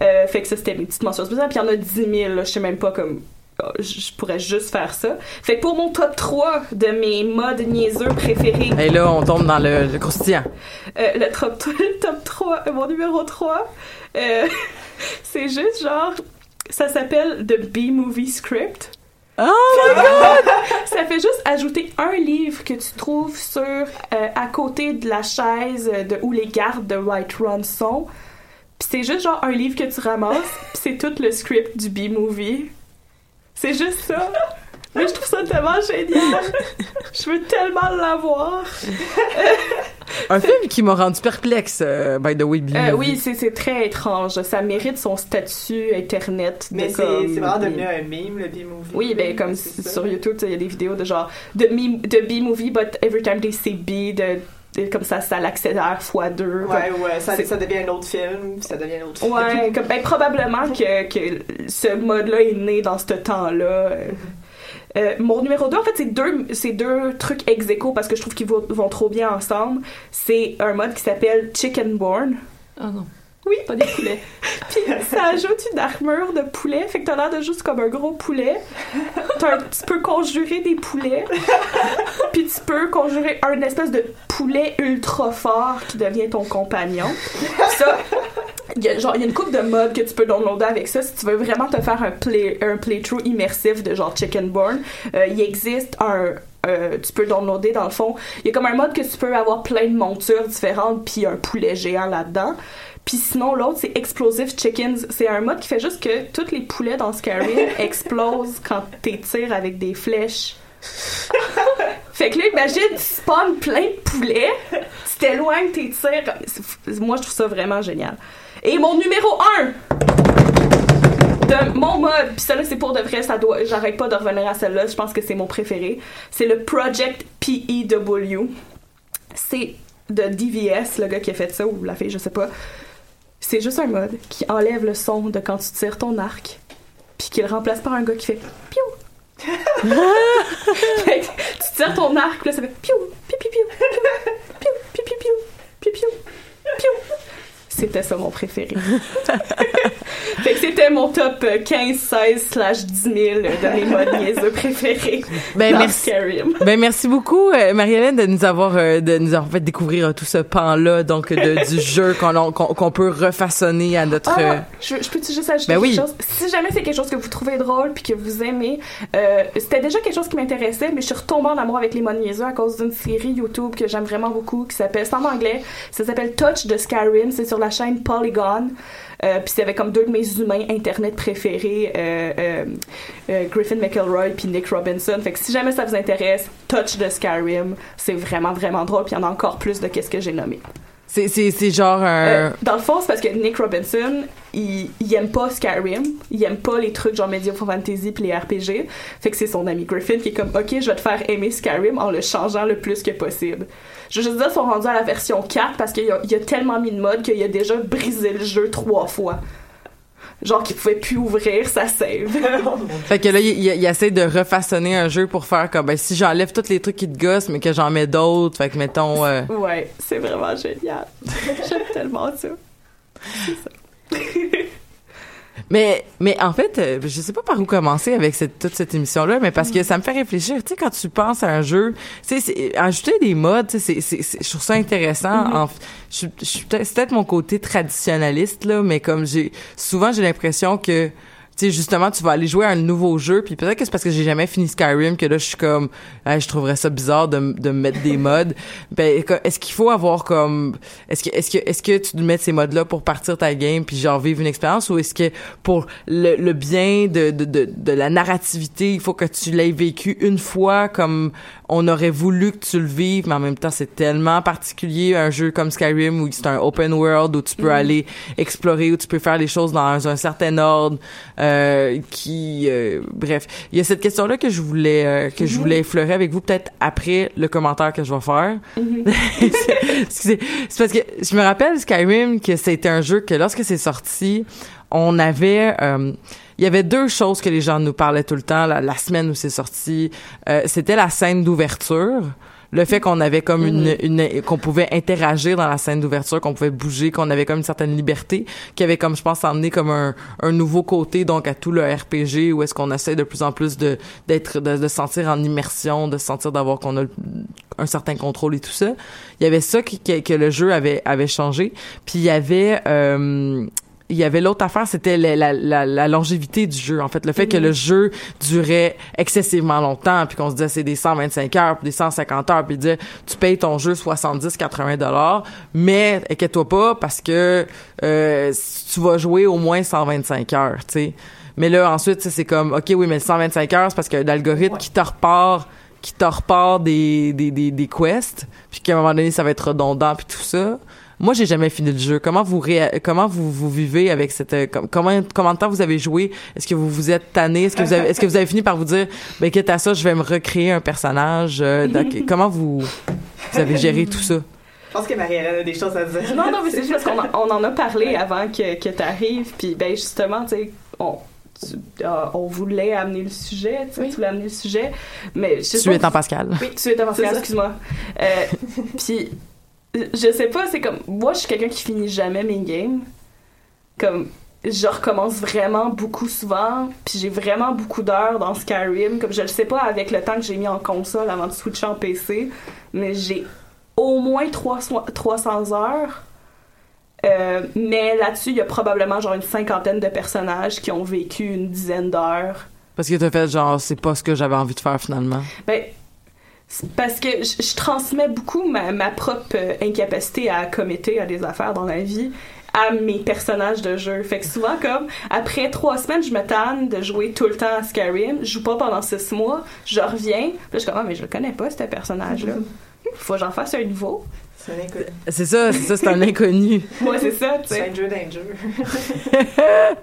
Speaker 5: Euh, fait que ça, c'était mes petites mentions spéciales. Puis il y en a 10 000, là, je sais même pas comme oh, je pourrais juste faire ça. Fait que pour mon top 3 de mes modes niaiseux préférés,
Speaker 2: Et là, on tombe dans le, le croustillant.
Speaker 5: euh, le, top, le top 3, euh, mon numéro 3, euh, [LAUGHS] c'est juste genre, ça s'appelle The B-Movie Script.
Speaker 2: Oh my god! [LAUGHS]
Speaker 5: Ça fait juste ajouter un livre que tu trouves sur, euh, à côté de la chaise de, où les gardes de Whiterun sont. Puis c'est juste genre un livre que tu ramasses, puis c'est tout le script du B-Movie. C'est juste ça. Mais je trouve ça tellement génial. Je veux tellement l'avoir.
Speaker 2: Un film qui m'a rendu perplexe, euh, by the way.
Speaker 5: Euh, oui, c'est c'est très étrange. Ça mérite son statut internet. de
Speaker 4: Mais c'est
Speaker 5: comme-
Speaker 4: c'est vraiment devenu un meme, le B-movie.
Speaker 5: Oui, ben comme
Speaker 4: ça.
Speaker 5: sur YouTube, il y a des vidéos de genre de, me- de B-movie, but every time they say B, de, de- comme ça, ça l'accélère fois deux.
Speaker 4: Ouais,
Speaker 5: comme-
Speaker 4: ouais, ça, ça devient un autre film, ça devient un autre film.
Speaker 5: Ouais, [LAUGHS] comme, ben, probablement que, que ce mode-là est né dans ce temps-là. Euh, mon numéro 2, en fait, c'est deux, c'est deux trucs ex aequo parce que je trouve qu'ils vont, vont trop bien ensemble. C'est un mode qui s'appelle Chickenborn.
Speaker 3: Oh non.
Speaker 5: Oui.
Speaker 3: Pas des poulets. [LAUGHS]
Speaker 5: Puis ça ajoute une armure de poulet, fait que t'as l'air de juste comme un gros poulet. T'as un- tu peux conjurer des poulets, [LAUGHS] puis tu peux conjurer un espèce de poulet ultra fort qui devient ton compagnon. Ça, il y a genre il y a une coupe de modes que tu peux downloader avec ça si tu veux vraiment te faire un play un playthrough immersif de genre Chickenborn. Euh, il existe un euh, tu peux downloader dans le fond. Il y a comme un mode que tu peux avoir plein de montures différentes puis un poulet géant là-dedans. Puis sinon, l'autre, c'est Explosive Chickens. C'est un mode qui fait juste que tous les poulets dans Skyrim [LAUGHS] explosent quand t'es tires avec des flèches. [LAUGHS] fait que là, imagine, tu spawns plein de poulets, tu t'éloignes tes tirs. Moi, je trouve ça vraiment génial. Et mon numéro 1 de mon mode, puis celle-là, c'est pour de vrai, ça doit, j'arrête pas de revenir à celle-là, je pense que c'est mon préféré. C'est le Project PEW. C'est de DVS, le gars qui a fait ça, ou la fille, je sais pas. C'est juste un mode qui enlève le son de quand tu tires ton arc, puis qui le remplace par un gars qui fait piou. Fait que tu tires ton arc, puis là ça fait piou, piou, piou, piou, piou, piou, piou, piou, piou, piou, piou. C'était ça mon préféré. Fait que c'était mon top euh, 15, 16 slash 10 000 de mes modes niaiseux préférés
Speaker 2: Ben, merci.
Speaker 5: Skyrim.
Speaker 2: Ben merci beaucoup euh, Marie-Hélène de nous avoir euh, de nous avoir fait découvrir euh, tout ce pan là donc de, du [LAUGHS] jeu qu'on qu'on peut refaçonner à notre euh,
Speaker 5: Ah, je, je peux-tu juste ajouter
Speaker 2: Ben oui.
Speaker 5: quelque chose? Si jamais c'est quelque chose que vous trouvez drôle puis que vous aimez, euh, c'était déjà quelque chose qui m'intéressait, mais je suis retombée en amour avec les modes niaiseux à cause d'une série YouTube que j'aime vraiment beaucoup qui s'appelle, c'est en anglais, ça s'appelle Touch de Skyrim, c'est sur la chaîne Polygon. Euh, puis c'est avec comme deux de mes humains internet préférés, euh, euh, Griffin McElroy puis Nick Robinson. Fait que si jamais ça vous intéresse, Touch de Skyrim, c'est vraiment vraiment drôle. Puis il y en a encore plus de qu'est-ce que j'ai nommé.
Speaker 2: C'est c'est c'est genre un
Speaker 5: Euh, dans le fond, c'est parce que Nick Robinson, il, il aime pas Skyrim, il aime pas les trucs genre Medieval Fantasy puis les RPG. Fait que c'est son ami Griffin qui est comme, ok, je vais te faire aimer Skyrim en le changeant le plus que possible. Je veux juste dire, ils sont rendus à la version 4 parce qu'il a, il a tellement mis de mode qu'il a déjà brisé le jeu trois fois. Genre qu'il pouvait plus ouvrir sa save. [LAUGHS]
Speaker 2: fait que là il, il, il essaie de refaçonner un jeu pour faire comme ben si j'enlève tous les trucs qui te gossent mais que j'en mets d'autres fait que mettons euh,
Speaker 5: ouais, c'est vraiment génial. [LAUGHS] J'aime tellement ça. C'est ça. [LAUGHS]
Speaker 2: Mais, mais en fait, euh, je sais pas par où commencer avec cette, toute cette émission-là, mais parce que ça me fait réfléchir. Tu sais, quand tu penses à un jeu, tu sais, ajouter des modes, tu sais, c'est, c'est, c'est- je trouve ça intéressant.
Speaker 5: Mhm.
Speaker 2: En je, c'est peut-être mon côté traditionnaliste là, mais comme j'ai, souvent j'ai l'impression que tu sais justement tu vas aller jouer à un nouveau jeu puis peut-être que c'est parce que j'ai jamais fini Skyrim que là je suis comme Hey, je trouverais ça bizarre de, de me mettre des modes. [LAUGHS] Ben est-ce qu'il faut avoir comme est-ce que est-ce que est-ce que tu mettre ces modes là pour partir ta game puis genre vivre une expérience ou est-ce que pour le, le bien de, de, de, de la narrativité il faut que tu l'aies vécu une fois comme on aurait voulu que tu le vives mais en même temps c'est tellement particulier un jeu comme Skyrim où c'est un open world où tu peux
Speaker 5: Mhm.
Speaker 2: aller explorer où tu peux faire les choses dans un, certain ordre euh, qui, euh, bref, il y a cette question-là que je voulais euh, que je
Speaker 5: Mhm.
Speaker 2: voulais effleurer avec vous peut-être après le commentaire que je vais faire.
Speaker 5: Mhm. [LAUGHS]
Speaker 2: Excusez, c'est parce que je me rappelle Skyrim que c'était un jeu que lorsque c'est sorti, on avait euh, il y avait deux choses que les gens nous parlaient tout le temps la, la semaine où c'est sorti. Euh, c'était la scène d'ouverture. Le fait qu'on avait comme une, une qu'on pouvait interagir dans la scène d'ouverture, qu'on pouvait bouger, qu'on avait comme une certaine liberté, qui avait comme je pense emmené comme un, un nouveau côté donc à tout le RPG où est-ce qu'on essaie de plus en plus de d'être de, de se sentir en immersion, de se sentir d'avoir qu'on a un certain contrôle et tout ça. Il y avait ça qui, que, que le jeu avait avait changé, puis il y avait euh, il y avait l'autre affaire, c'était la, la, la, la longévité du jeu. En fait, le fait que le jeu durait excessivement longtemps, puis qu'on se disait c'est des 125 heures, puis des 150 heures, puis dire tu payes ton jeu 70, 80 dollars, mais inquiète-toi pas parce que euh, tu vas jouer au moins 125 heures, tu sais. Mais là ensuite, c'est comme ok oui, mais le 125 heures, c'est parce qu'il y a un algorithme qui te repart qui te repart des, des, des, des quests, puis qu'à un moment donné, ça va être redondant, puis tout ça. Moi, j'ai jamais fini le jeu. Comment vous réa- comment vous, vous vivez avec cette euh, com- comment comment de temps vous avez joué? Est-ce que vous vous êtes tanné? Est-ce que vous avez est-ce que vous avez fini par vous dire ben quitte à ça, je vais me recréer un personnage euh, donc, [LAUGHS] Comment vous vous avez géré tout ça?
Speaker 4: Je pense que Marie-Hélène a des choses à dire.
Speaker 5: Non, non, mais c'est juste parce qu'on en- on en a parlé avant que, que tu arrives. Puis, ben, justement, tu sais, on, tu- euh, on voulait amener le sujet, tu sais, tu voulais amener le sujet. Mais je
Speaker 2: Tu es en Pascal.
Speaker 5: Oui, tu es en Pascal, excuse-moi. Euh, [LAUGHS] puis, je sais pas, c'est comme. Moi, je suis quelqu'un qui finit jamais mes games. Comme. Je recommence vraiment beaucoup souvent, puis j'ai vraiment beaucoup d'heures dans Skyrim. Comme je le sais pas avec le temps que j'ai mis en console avant de switcher en PC, mais j'ai au moins 300 300 heures. Euh, mais là-dessus, il y a probablement genre une cinquantaine de personnages qui ont vécu une dizaine d'heures.
Speaker 2: Parce que t'as fait genre c'est pas ce que j'avais envie de faire finalement.
Speaker 5: Ben, parce que je, je transmets beaucoup ma, ma propre euh, incapacité à commettre à des affaires dans la vie à mes personnages de jeu. Fait que souvent, comme, après trois semaines, je me tanne de jouer tout le temps à Skyrim. Je joue pas pendant six mois. Je reviens. Puis là, je suis comme, ah, mais je le connais pas, ce personnage-là. [LAUGHS] Faut que j'en fasse un nouveau.
Speaker 4: C'est un inconnu.
Speaker 2: C'est ça, c'est ça, c'est un inconnu. [LAUGHS]
Speaker 5: Moi, c'est ça, tu sais.
Speaker 4: Stranger danger. [LAUGHS]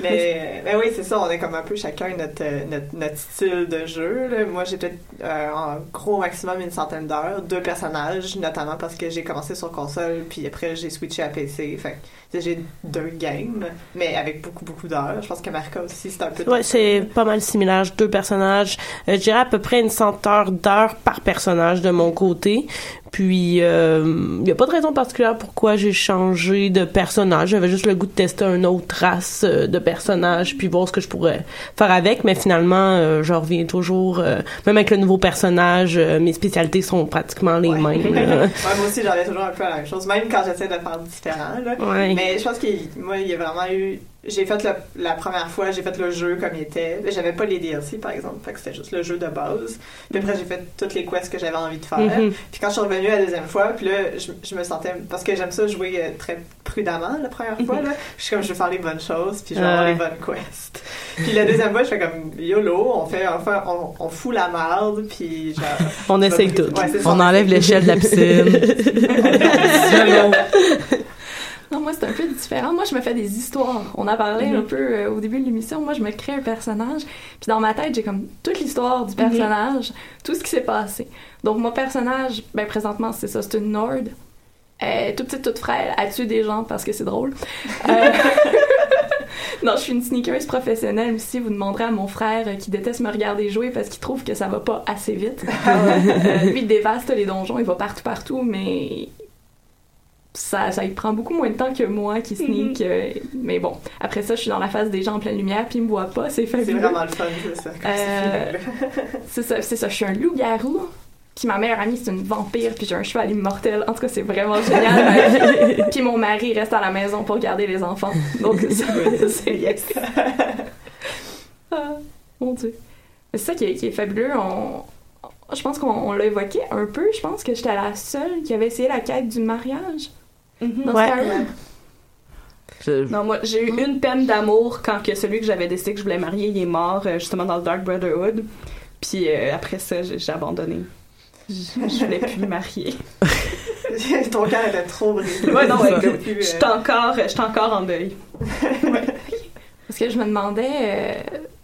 Speaker 4: mais, mais oui, c'est ça, on est comme un peu chacun notre, euh, notre, notre style de jeu. là. Moi, j'ai peut-être euh, en gros maximum une centaine d'heures, deux personnages, notamment parce que j'ai commencé sur console, puis après j'ai switché à PC. Fait que j'ai deux games, mais avec beaucoup, beaucoup d'heures. Je pense que Marca aussi, c'est un peu...
Speaker 6: Ouais, c'est pas mal similaire. J'ai Deux personnages. Euh, je dirais à peu près une centaine d'heures par personnage de mon côté. Puis, il n'y a pas de raison particulière pourquoi j'ai changé de personnage. J'avais juste le goût de tester une autre race euh, de personnage, puis voir ce que je pourrais faire avec. Mais finalement, euh, je reviens toujours, euh, même avec le nouveau personnage, euh, mes spécialités sont pratiquement les mêmes. [LAUGHS]
Speaker 4: Ouais, moi aussi, j'en ai toujours un peu la même chose, même quand j'essaie de faire différent. Là.
Speaker 6: Ouais.
Speaker 4: Mais je pense que moi, il y a vraiment eu. J'ai fait le- la première fois, j'ai fait le jeu comme il était. Mais J'avais pas les DLC, par exemple. Fait que c'était juste le jeu de base. Puis après, j'ai fait toutes les quests que j'avais envie de faire.
Speaker 6: Mhm.
Speaker 4: Puis quand je suis revenue la deuxième fois, puis là, je, je me sentais. Parce que j'aime ça jouer euh, très prudemment la première fois. Là. Je suis comme, je veux faire les bonnes choses, puis je vais avoir les bonnes quests. Puis la deuxième fois, je fais comme YOLO, on fait, on, fait, on, on fout la merde, puis genre. [LAUGHS]
Speaker 6: On essaye tout.
Speaker 4: Ouais,
Speaker 2: On enlève l'échelle de la piscine. [LAUGHS] [LAUGHS]
Speaker 3: Non, moi, c'est un peu différent. Moi, je me fais des histoires. On a parlé
Speaker 5: Mhm.
Speaker 3: un peu euh, au début de l'émission. Moi, je me crée un personnage. Puis dans ma tête, j'ai comme toute l'histoire du personnage, tout ce qui s'est passé. Donc, mon personnage, ben, présentement, c'est ça, c'est une Nord. Est toute petite, toute frêle. Elle tue des gens parce que c'est drôle. Euh, [LAUGHS] non, je suis une sneakeuse professionnelle aussi. Vous demanderez à mon frère euh, qui déteste me regarder jouer parce qu'il trouve que ça va pas assez vite. Euh, lui, il dévaste les donjons, il va partout, partout, mais ça, ça prend beaucoup moins de temps que moi qui sneak. euh, mais bon, après ça, je suis dans la face des gens en pleine lumière, puis ils me voient pas, c'est
Speaker 4: C'est
Speaker 3: fabuleux.
Speaker 4: vraiment le fun, c'est ça.
Speaker 3: Euh, [LAUGHS] c'est ça, c'est ça. Je suis un loup-garou. Puis ma meilleure amie, c'est une vampire, puis j'ai un cheval immortel. En tout cas, c'est vraiment [LAUGHS] génial. puis mon mari reste à la maison pour garder les enfants. Donc, [LAUGHS] c'est yes. Ah, mon Dieu. Mais C'est ça qui est, qui est fabuleux. On, je pense qu'on on l'a évoqué un peu. Je pense que j'étais la seule qui avait essayé la quête du mariage dans
Speaker 6: Ouais.
Speaker 3: Skyrim.
Speaker 2: Je-
Speaker 5: Non, moi, j'ai eu une peine d'amour quand que celui que j'avais décidé que je voulais marier, il est mort, euh, justement, dans le Dark Brotherhood. Puis euh, après ça, j'ai j'ai abandonné. Je, je voulais plus me marier. [LAUGHS]
Speaker 4: Ton cœur était trop brisé.
Speaker 5: Ouais, non, ouais,
Speaker 4: Ça.
Speaker 5: je
Speaker 4: Plus, euh,
Speaker 5: suis encore, je suis encore en deuil.
Speaker 3: Parce que je me demandais, euh,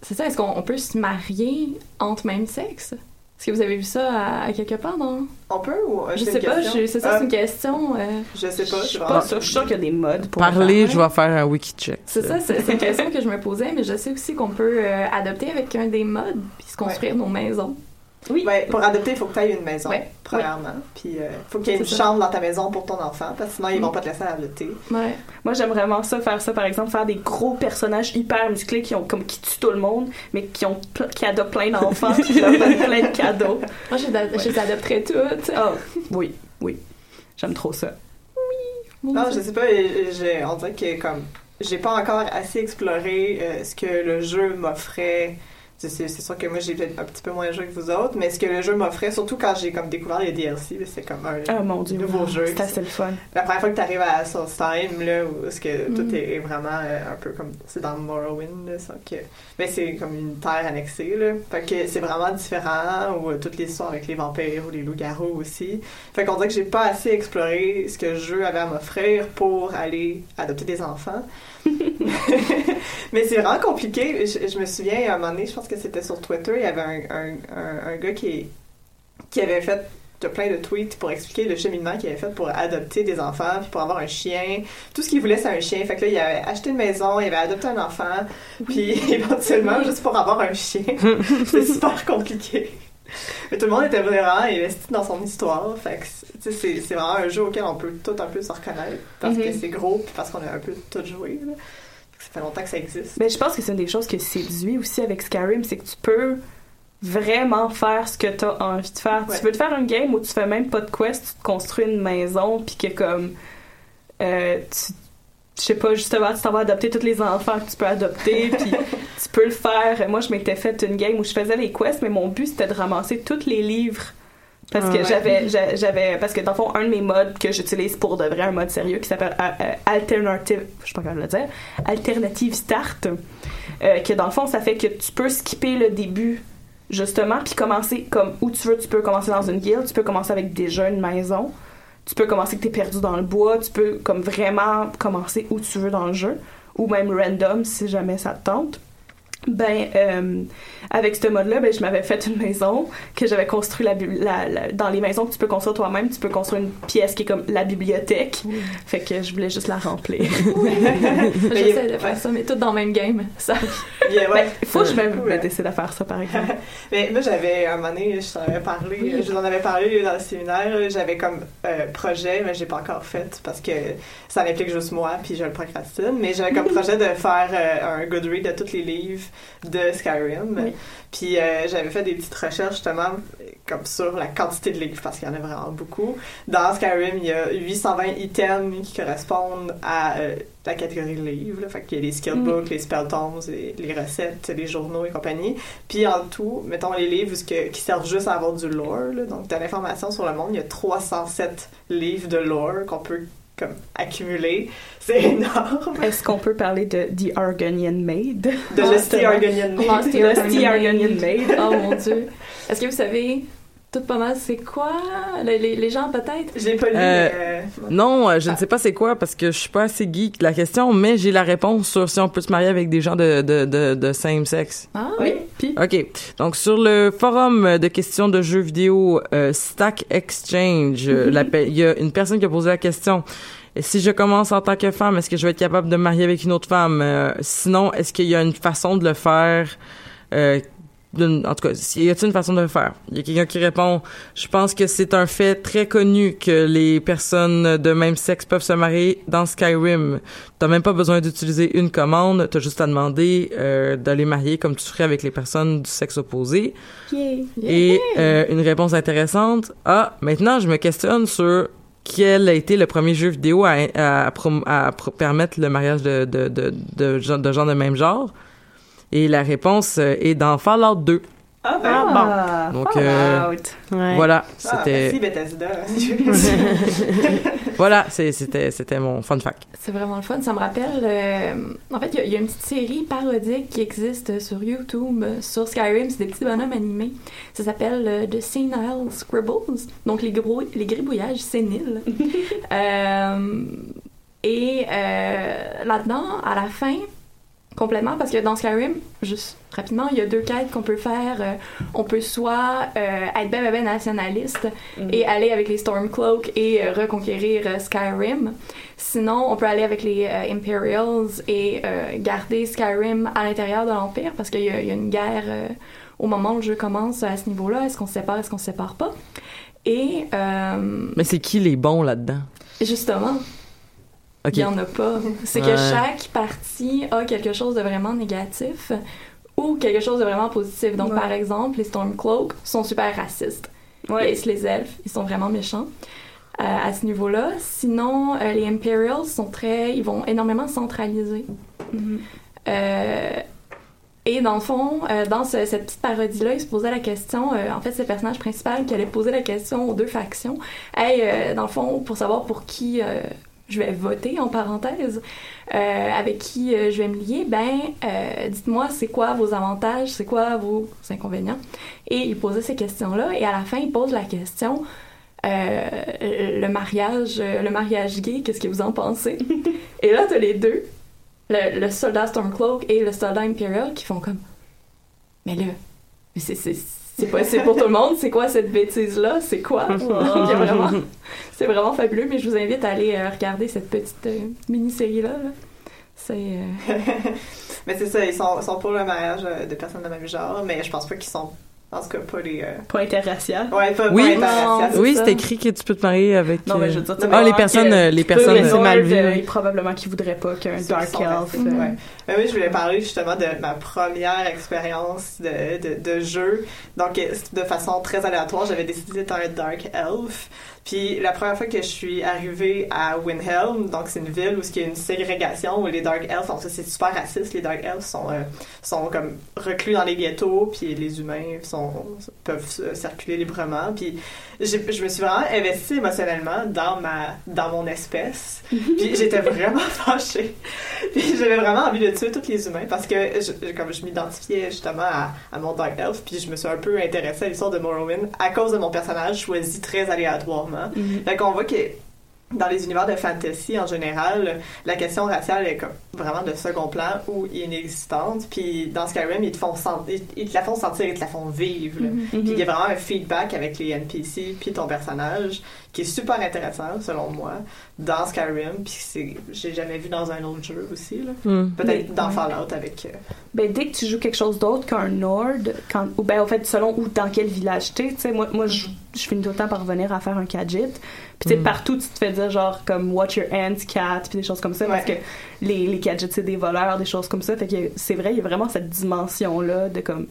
Speaker 3: c'est ça, est-ce qu'on on peut se marier entre même sexe? Est-ce que vous avez vu ça à, à quelque part, non?
Speaker 4: On peut ou
Speaker 3: Je
Speaker 4: c'est
Speaker 3: sais pas, je- c'est ça,
Speaker 4: Euh,
Speaker 3: c'est une question. euh,
Speaker 4: Je sais pas.
Speaker 5: Je suis pas sûre. Je suis sûre qu'il y a des modes pour
Speaker 2: Parler, je vais faire un wiki check.
Speaker 3: C'est ça, c'est c'est une question que je me posais, mais je sais aussi qu'on peut euh, adopter avec un des modes puis se construire nos maisons.
Speaker 5: Oui.
Speaker 4: Ouais, pour adopter, il faut que tu aies une maison,
Speaker 3: Ouais.
Speaker 4: premièrement. Puis il faut qu'il y ait une
Speaker 3: ça.
Speaker 4: chambre dans ta maison pour ton enfant, parce que sinon, ils vont pas te laisser adopter.
Speaker 3: Ouais.
Speaker 5: Moi, j'aime vraiment ça, faire ça, par exemple, faire des gros personnages hyper musclés qui ont comme qui tuent tout le monde, mais qui ont ple- qui adoptent plein d'enfants, puis qui leur donnent [LAUGHS] plein de cadeaux.
Speaker 3: Moi, je, les- je les adopterais toutes.
Speaker 5: Ah, oui, oui. J'aime trop ça.
Speaker 3: Mon
Speaker 4: Non, je sais pas, j'ai- on dirait que comme j'ai pas encore assez exploré euh, ce que le jeu m'offrait. C'est sûr que moi j'ai peut-être un petit peu moins joué que vous autres, mais ce que le jeu m'offrait, surtout quand j'ai comme découvert les DLC, c'est comme un
Speaker 5: Ah mon dieu.
Speaker 4: nouveau jeu.
Speaker 5: C'est assez le fun.
Speaker 4: La première fois que tu arrives à Solstheim, là, où est-ce que
Speaker 3: Mm.
Speaker 4: tout est, est vraiment euh, un peu comme. C'est dans Morrowind, là, ça, que, mais c'est comme une terre annexée, là. Fait que c'est vraiment différent, ou euh, toute l'histoire avec les vampires ou les loups-garous aussi. Fait qu'on dirait que j'ai pas assez exploré ce que le jeu avait à m'offrir pour aller adopter des enfants. [LAUGHS] mais c'est vraiment compliqué. Je, je me souviens, à un moment donné, je pense que c'était sur Twitter, il y avait un, un, un, un gars qui, qui avait fait de plein de tweets pour expliquer le cheminement qu'il avait fait pour adopter des enfants, puis pour avoir un chien. Tout ce qu'il voulait, c'est un chien. Fait que là, il avait acheté une maison, il avait adopté un enfant, puis [LAUGHS] éventuellement, juste pour avoir un chien. [LAUGHS] C'était super compliqué. Mais tout le monde était vraiment investi dans son histoire. Fait que, c'est c'est vraiment un jeu auquel on peut tout un peu se reconnaître, parce que
Speaker 5: Mhm.
Speaker 4: c'est gros, puis parce qu'on a un peu tout joué. là. Ça fait longtemps que ça existe.
Speaker 5: Mais je pense que c'est une des choses que séduit aussi avec Skyrim, c'est que tu peux vraiment faire ce que tu as envie de faire.
Speaker 4: Ouais.
Speaker 5: Tu veux te faire un game où tu fais même pas de quest, tu te construis une maison, puis que comme euh, tu je sais pas, justement, tu t'en vas adopter tous les enfants que tu peux adopter, [LAUGHS] puis tu peux le faire. Moi, je m'étais fait une game où je faisais les quests, mais mon but, c'était de ramasser tous les livres. Parce
Speaker 2: Ah
Speaker 5: que
Speaker 2: ouais.
Speaker 5: j'avais, j'a- j'avais, parce que dans le fond, un de mes modes que j'utilise pour de vrai, un mode sérieux qui s'appelle euh, euh, Alternative, je sais pas comment le dire, Alternative Start, euh, que dans le fond, ça fait que tu peux skipper le début, justement, puis commencer comme où tu veux. Tu peux commencer dans une guilde, tu peux commencer avec déjà une maison, tu peux commencer que t'es perdu dans le bois, tu peux comme vraiment commencer où tu veux dans le jeu, ou même random si jamais ça te tente. Ben, euh, avec ce mode-là, ben, je m'avais fait une maison que j'avais construit la, bibli- la- la- dans les maisons que tu peux construire toi-même. Tu peux construire une pièce qui est comme la bibliothèque. Fait que je voulais juste la remplir. [LAUGHS]
Speaker 3: J'essaie de faire ça, mais tout dans le même game. Ça.
Speaker 4: Yeah, ouais.
Speaker 5: Il faut que je me,
Speaker 4: Ouais.
Speaker 5: me décide à faire ça, par exemple. [LAUGHS]
Speaker 4: Mais moi, j'avais, un moment donné, je t'en avais parlé, je vous en avais parlé dans le séminaire, j'avais comme euh, projet, mais j'ai pas encore fait parce que ça implique juste moi, puis je le procrastine, mais j'avais comme [LAUGHS] projet de faire euh, un good read de tous les livres de Skyrim.
Speaker 3: Oui.
Speaker 4: Puis euh, j'avais fait des petites recherches justement comme sur la quantité de livres parce qu'il y en a vraiment beaucoup. Dans Skyrim, il y a 820 items qui correspondent à euh, la catégorie de livres. Là. Fait qu'il y a les skill
Speaker 5: Mm.
Speaker 4: books, les spell tomes, les, les recettes, les journaux et compagnie. Puis en tout, mettons les livres que- qui servent juste à avoir du lore, là, donc de l'information sur le monde, il y a 307 livres de lore qu'on peut comme accumuler. [LAUGHS] C'est énorme.
Speaker 5: Est-ce qu'on peut parler de The Argonian Maid?
Speaker 4: De Lusty Argonian Maid.
Speaker 3: Argonian
Speaker 5: Argonian Maid.
Speaker 3: Oh mon dieu. Est-ce que vous savez tout pas mal c'est quoi? Les, les- les gens peut-être?
Speaker 4: J'ai pas lu.
Speaker 2: Euh,
Speaker 4: euh,
Speaker 2: Non, euh, je ne sais pas c'est quoi parce que je suis pas assez geek de la question, mais j'ai la réponse sur si on peut se marier avec des gens de, de, de, de same sexe.
Speaker 3: Ah
Speaker 4: Oui.
Speaker 5: Puis,
Speaker 2: OK. Donc, sur le forum de questions de jeux vidéo euh, Stack Exchange, il y a une personne qui a posé la question. Si je commence en tant que femme, est-ce que je vais être capable de me marier avec une autre femme? Euh, sinon, est-ce qu'il y a une façon de le faire? Euh, en tout cas, y a une façon de le faire? Il y a quelqu'un qui répond, je pense que c'est un fait très connu que les personnes de même sexe peuvent se marier dans Skyrim. T'as même pas besoin d'utiliser une commande, t'as juste à demander euh, de les marier comme tu ferais avec les personnes du sexe opposé. Et euh, une réponse intéressante. Ah, maintenant je me questionne sur quel a été le premier jeu vidéo à, à, à pro- permettre le mariage de, de, de, de, de gens de même genre. Et la réponse euh, est dans Fallout 2.
Speaker 4: Ah, ben,
Speaker 5: ah,
Speaker 2: Donc,
Speaker 5: Fallout.
Speaker 2: euh,
Speaker 6: Ouais.
Speaker 2: Voilà,
Speaker 4: ah,
Speaker 2: c'était
Speaker 4: merci Bethesda. [LAUGHS]
Speaker 2: voilà, c'était c'était mon fun fact.
Speaker 3: C'est vraiment le fun. Ça me rappelle. euh, en fait, il y a- il y, a une petite série parodique qui existe sur YouTube, sur Skyrim. C'est des petits bonhommes animés. Ça s'appelle euh, The Senile Scribbles. Donc, les, gros, les gribouillages séniles. [LAUGHS] Euh, et euh, là-dedans, à la fin, Complètement, parce que dans Skyrim, juste rapidement, il y a deux quêtes qu'on peut faire. Euh, on peut soit euh, être ben, ben, ben nationaliste
Speaker 5: Mhm.
Speaker 3: et aller avec les Stormcloak et euh, reconquérir euh, Skyrim. Sinon, on peut aller avec les euh, Imperials et euh, garder Skyrim à l'intérieur de l'Empire, parce qu'il y, y a une guerre euh, au moment où le jeu commence à ce niveau-là. Est-ce qu'on se sépare, est-ce qu'on se sépare pas? Et euh,
Speaker 2: Mais c'est qui les bons là-dedans?
Speaker 3: justement. Il n'y en a pas. C'est que chaque partie a quelque chose de vraiment négatif ou quelque chose de vraiment positif. Donc,
Speaker 5: Ouais.
Speaker 3: par exemple, les Stormcloak sont super racistes.
Speaker 5: Ouais.
Speaker 3: Les, les elfes, ils sont vraiment méchants euh, à ce niveau-là. Sinon, euh, les Imperials sont très... Ils vont énormément centraliser.
Speaker 5: Mhm.
Speaker 3: Euh, et dans le fond, euh, dans ce- cette petite parodie-là, il se posait la question, euh, en fait, c'est le personnage principal qui allait poser la question aux deux factions. Hey, euh, dans le fond, pour savoir pour qui euh, je vais voter, en parenthèse, euh, avec qui euh, je vais me lier, ben, euh, dites-moi, c'est quoi vos avantages, c'est quoi vos inconvénients? Et il posait ces questions-là, et à la fin, il pose la question, le mariage, le mariage gay, qu'est-ce que vous en pensez? [LAUGHS] et là, t'as les deux, le, le soldat Stormcloak et le soldat Imperial qui font comme mais là mais c'est c'est c'est pas c'est pour tout le monde. C'est quoi cette bêtise là c'est quoi? [LAUGHS] Vraiment c'est vraiment fabuleux mais je vous invite à aller euh, regarder cette petite euh, mini série là, c'est euh, [LAUGHS]
Speaker 4: mais c'est ça, ils sont, sont pour le mariage de personnes de même genre, mais je pense pas qu'ils sont, en tout cas, pas les. euh,
Speaker 5: Pas interracial.
Speaker 4: Ouais, pas,
Speaker 2: Oui,
Speaker 4: pas interracial,
Speaker 2: oui, c'est écrit que tu peux te marier avec.
Speaker 5: Non, mais
Speaker 2: euh,
Speaker 5: je veux dire,
Speaker 2: ah, les personnes,
Speaker 5: que-
Speaker 2: euh, les personnes.
Speaker 5: mais
Speaker 2: euh,
Speaker 5: c'est mal vu.
Speaker 2: euh,
Speaker 5: probablement qu'ils voudraient pas qu'un dark elf. euh,
Speaker 4: ouais. Mais oui, je voulais parler justement de ma première expérience de, de, de jeu. Donc, de façon très aléatoire, j'avais décidé d'être un Dark Elf. Puis, la première fois que je suis arrivée à Windhelm, donc c'est une ville où il y a une ségrégation où les Dark Elves, donc ça c'est super raciste, les Dark Elves sont, euh, sont comme reclus dans les ghettos, puis les humains sont, peuvent circuler librement. Puis, je me suis vraiment investie émotionnellement dans ma dans mon espèce. [LAUGHS] Puis, j'étais vraiment [LAUGHS] fâchée. Puis j'avais vraiment envie de tuer tous les humains parce que je, comme je m'identifiais justement à, à mon Dark Elf, puis je me suis un peu intéressée à l'histoire de Morrowind à cause de mon personnage choisi très aléatoirement. Fait qu'on voit que dans les univers de fantasy en général, la question raciale est comme vraiment de second plan ou inexistante. Puis dans Skyrim, ils te font sentir, ils te la font sentir, ils te la font vivre.
Speaker 5: Mhm.
Speaker 4: Puis il y a vraiment un feedback avec les NPC puis ton personnage qui est super intéressant selon moi dans Skyrim. Puis c'est, j'ai jamais vu dans un autre jeu aussi là.
Speaker 2: Hmm.
Speaker 4: Peut-être dans
Speaker 5: ouais.
Speaker 4: Fallout avec. euh,
Speaker 5: Ben, dès que tu joues quelque chose d'autre qu'un Nord, quand, ou ben, au fait, selon où, dans quel village t'es, tu sais, moi, moi je, finis tout le temps par revenir à faire un Khajiit. Puis, tu sais,
Speaker 2: Mm.
Speaker 5: partout, tu te fais dire, genre, comme, watch your hands, cat, puis des choses comme ça, parce que les, les Khajiits, c'est des voleurs, des choses comme ça. Fait que c'est vrai, il y a vraiment cette dimension-là de, comme,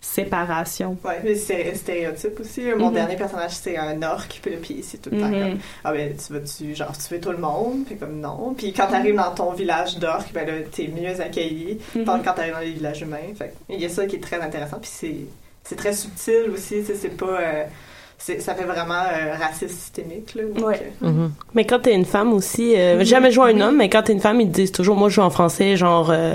Speaker 5: séparation.
Speaker 4: Ouais, mais c'est stéréotype aussi. Mon
Speaker 5: Mhm.
Speaker 4: dernier personnage, c'est un orc, puis puis c'est tout le temps
Speaker 5: Mhm.
Speaker 4: comme Ah ben, tu vas-tu, genre, tuer tout le monde? Puis comme non. Puis quand t'arrives dans ton village d'orc, ben là, t'es mieux accueilli.
Speaker 5: Mhm.
Speaker 4: Tandis que quand t'arrives dans les villages humains. Fait que il y a ça qui est très intéressant. Puis c'est, c'est très subtil aussi, tu sais, c'est pas. euh, ça fait vraiment euh, raciste systémique, là. donc,
Speaker 5: Ouais.
Speaker 4: euh,
Speaker 2: Mhm.
Speaker 6: Mais quand t'es une femme aussi, euh, j'ai jamais joué un homme, mais quand t'es une femme, ils te disent toujours, moi je joue en français, genre, euh,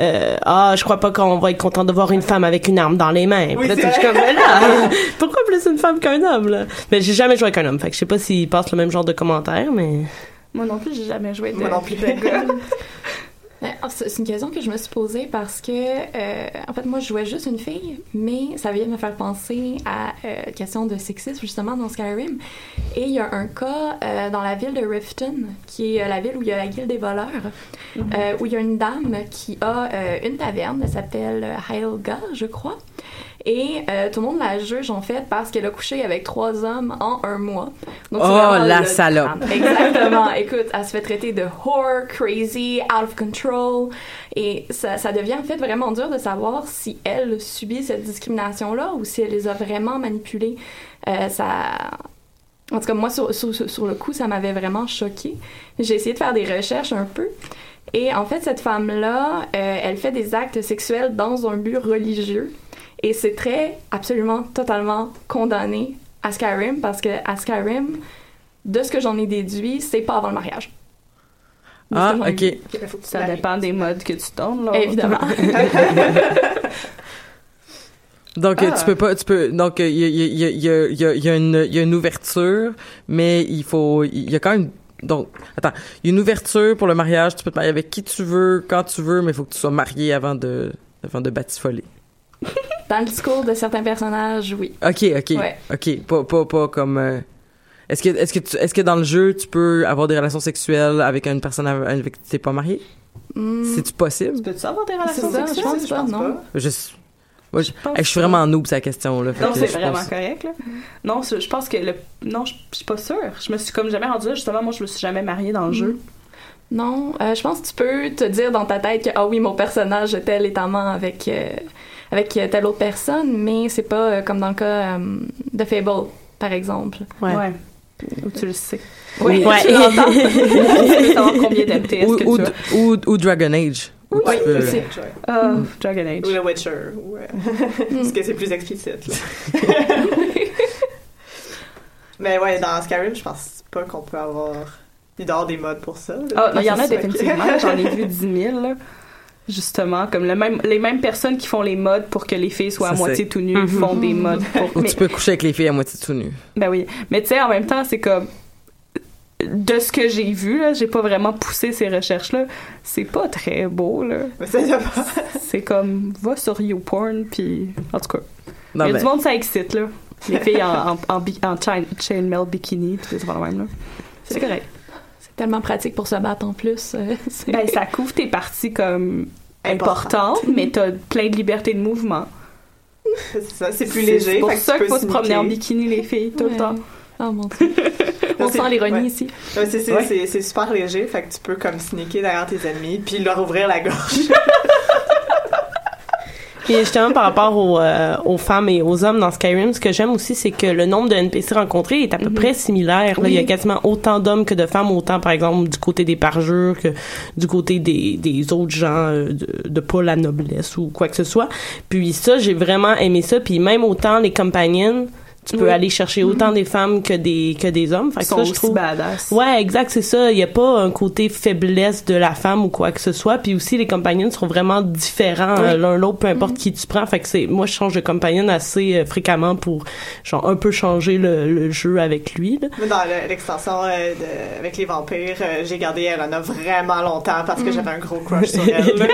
Speaker 6: euh, ah, je crois pas qu'on va être content de voir une femme avec une arme dans les mains.
Speaker 4: Oui,
Speaker 6: là, comme, mais là, [LAUGHS] pourquoi plus une femme qu'un homme, là? Mais j'ai jamais joué avec un homme, fait que je sais pas s'ils passent le même genre de commentaires, mais...
Speaker 5: Moi non plus, j'ai jamais joué de,
Speaker 4: Moi non plus.
Speaker 5: de gars. [LAUGHS]
Speaker 3: C'est c'est une question que je me suis posée parce que, euh, en fait, moi, je jouais juste une fille, mais ça vient de me faire penser à euh, la question de sexisme, justement, dans Skyrim. Et il y a un cas euh, dans la ville de Riften, qui est euh, la ville où il y a la guilde des voleurs, euh, où il y a une dame qui a euh, une taverne, elle s'appelle Heilga, je crois. Et euh, tout le monde la juge, en fait, parce qu'elle a couché avec trois hommes en un mois. Donc,
Speaker 2: Oh, la salope.
Speaker 3: drame. Exactement. [LAUGHS] Écoute, elle se fait traiter de whore, crazy, out of control. Et ça, ça devient en fait vraiment dur de savoir si elle subit cette discrimination-là ou si elle les a vraiment manipulés. Euh, ça... En tout cas, moi, sur, sur, sur le coup, ça m'avait vraiment choqué. J'ai essayé de faire des recherches un peu. Et en fait, cette femme-là, euh, elle fait des actes sexuels dans un but religieux. Et c'est très, absolument, totalement condamné à Skyrim parce que à Skyrim, de ce que j'en ai déduit, c'est pas avant le mariage.
Speaker 2: Ah, ok.
Speaker 5: Ça dépend des modes que tu tournes, là.
Speaker 3: Évidemment. [LAUGHS]
Speaker 2: Donc,
Speaker 5: Ah.
Speaker 2: tu peux pas, tu peux, donc, il y a, y, a, y, a, y, a, y a une, y a une ouverture, mais il faut, il y a quand même donc, attends, il y a une ouverture pour le mariage, tu peux te marier avec qui tu veux, quand tu veux, mais il faut que tu sois marié avant de, avant de batifoler.
Speaker 3: Dans le discours de certains personnages, oui.
Speaker 2: Ok, ok,
Speaker 3: Ouais.
Speaker 2: ok, pas, pas, pas comme. euh, est-ce que, est-ce que, tu- est-ce que dans le jeu, tu peux avoir des relations sexuelles avec une personne avec qui t'es pas marié?
Speaker 3: Hmm,
Speaker 2: C'est-tu possible?
Speaker 5: Peux-tu avoir des
Speaker 3: c'est
Speaker 5: relations
Speaker 3: ça, je
Speaker 5: sexuelles?
Speaker 3: pense pas, non.
Speaker 2: Je, moi, je,
Speaker 5: pense
Speaker 2: hey, je suis
Speaker 5: pas.
Speaker 2: vraiment noob sur la question là. fait
Speaker 5: Non,
Speaker 2: que
Speaker 5: c'est
Speaker 2: je
Speaker 5: vraiment
Speaker 2: pense-
Speaker 5: correct, là. Non, je je pense que le. Non, je je suis pas sûre. Je me suis comme jamais rendue là. Justement, moi, je me suis jamais mariée dans le jeu.
Speaker 3: Non, euh, je pense que tu peux te dire dans ta tête que ah oui mon personnage est tel est amant avec euh, avec euh, telle autre personne, mais c'est pas euh, comme dans le cas euh, de Fable par exemple.
Speaker 6: Ouais.
Speaker 5: Ou tu le sais.
Speaker 3: Oui,
Speaker 6: Ouais.
Speaker 3: tu l'entends. [LAUGHS]
Speaker 5: Tu savoir combien d'MTS
Speaker 2: Ou,
Speaker 5: que
Speaker 2: ou,
Speaker 5: tu as.
Speaker 2: ou, ou Dragon Age.
Speaker 3: Oui,
Speaker 2: tu peux-
Speaker 3: aussi.
Speaker 5: Ah, Dragon Age.
Speaker 4: Ou The Witcher. ou, euh, [LAUGHS] Parce que c'est plus explicite. là. [LAUGHS] Mais ouais, dans Skyrim, je pense pas qu'on peut avoir. Il avoir des modes pour ça.
Speaker 5: Ah, il y en a définitivement. J'en ai vu 10 000, là. Justement, comme le même, les mêmes personnes qui font les modes pour que les filles soient
Speaker 2: Ça,
Speaker 5: à moitié
Speaker 2: c'est-
Speaker 5: tout nues
Speaker 6: Mhm.
Speaker 5: font des modes pour.
Speaker 2: Ou
Speaker 5: Mais-
Speaker 2: tu peux coucher avec les filles à moitié tout nu.
Speaker 5: Ben oui. Mais tu sais, en même temps, c'est comme. De ce que j'ai vu, là, j'ai pas vraiment poussé ces recherches-là. C'est pas très beau, là. C'est comme, va sur YouPorn, puis. En tout cas.
Speaker 2: Non,
Speaker 5: Il y a
Speaker 2: mais-
Speaker 5: du monde, ça excite, là. Les filles en, en, en, en chain, chainmail bikini, affaires de même, là. C'est correct.
Speaker 3: C'est tellement pratique pour se battre en plus. euh, [LAUGHS]
Speaker 5: Ben, ça couvre tes parties comme
Speaker 4: Importantes.
Speaker 5: mais t'as plein de liberté de mouvement.
Speaker 4: C'est ça, c'est plus léger.
Speaker 5: C'est pour ça qu'il faut se promener en bikini, les filles, tout
Speaker 3: Ouais.
Speaker 5: le temps.
Speaker 3: Oh mon dieu. On sent l'ironie
Speaker 4: ouais.
Speaker 3: ici.
Speaker 4: Ouais, c'est, c'est,
Speaker 5: Ouais.
Speaker 4: c'est, c'est super léger, fait que tu peux comme sneaker derrière tes ennemis puis leur ouvrir la gorge. [LAUGHS]
Speaker 6: Puis justement, par rapport aux, euh, aux femmes et aux hommes dans Skyrim, ce que j'aime aussi, c'est que le nombre de NPC rencontrés est à peu près similaire. Là, Il y a quasiment autant d'hommes que de femmes, autant par exemple du côté des parjures que du côté des, des autres gens euh, de, de pas la noblesse ou quoi que ce soit. Puis ça, j'ai vraiment aimé ça. Puis même autant les companions, tu peux
Speaker 5: Oui.
Speaker 6: aller chercher autant des femmes que des que des hommes. Fait
Speaker 5: Ils
Speaker 6: que
Speaker 5: sont
Speaker 6: ça, je
Speaker 5: aussi
Speaker 6: trouve.
Speaker 5: badass.
Speaker 6: Ouais, exact, c'est ça. Il n'y a pas un côté faiblesse de la femme ou quoi que ce soit. Puis aussi, les compagnons seront vraiment différents euh, l'un l'autre, peu importe qui tu prends. Fait que c'est, moi, je change de compagnon assez euh, fréquemment pour, genre, un peu changer le, le jeu avec lui. Là.
Speaker 4: Dans le- l'extension euh, de- avec les vampires, euh, j'ai gardé Elena vraiment longtemps parce que j'avais un gros crush sur [LAUGHS] elle.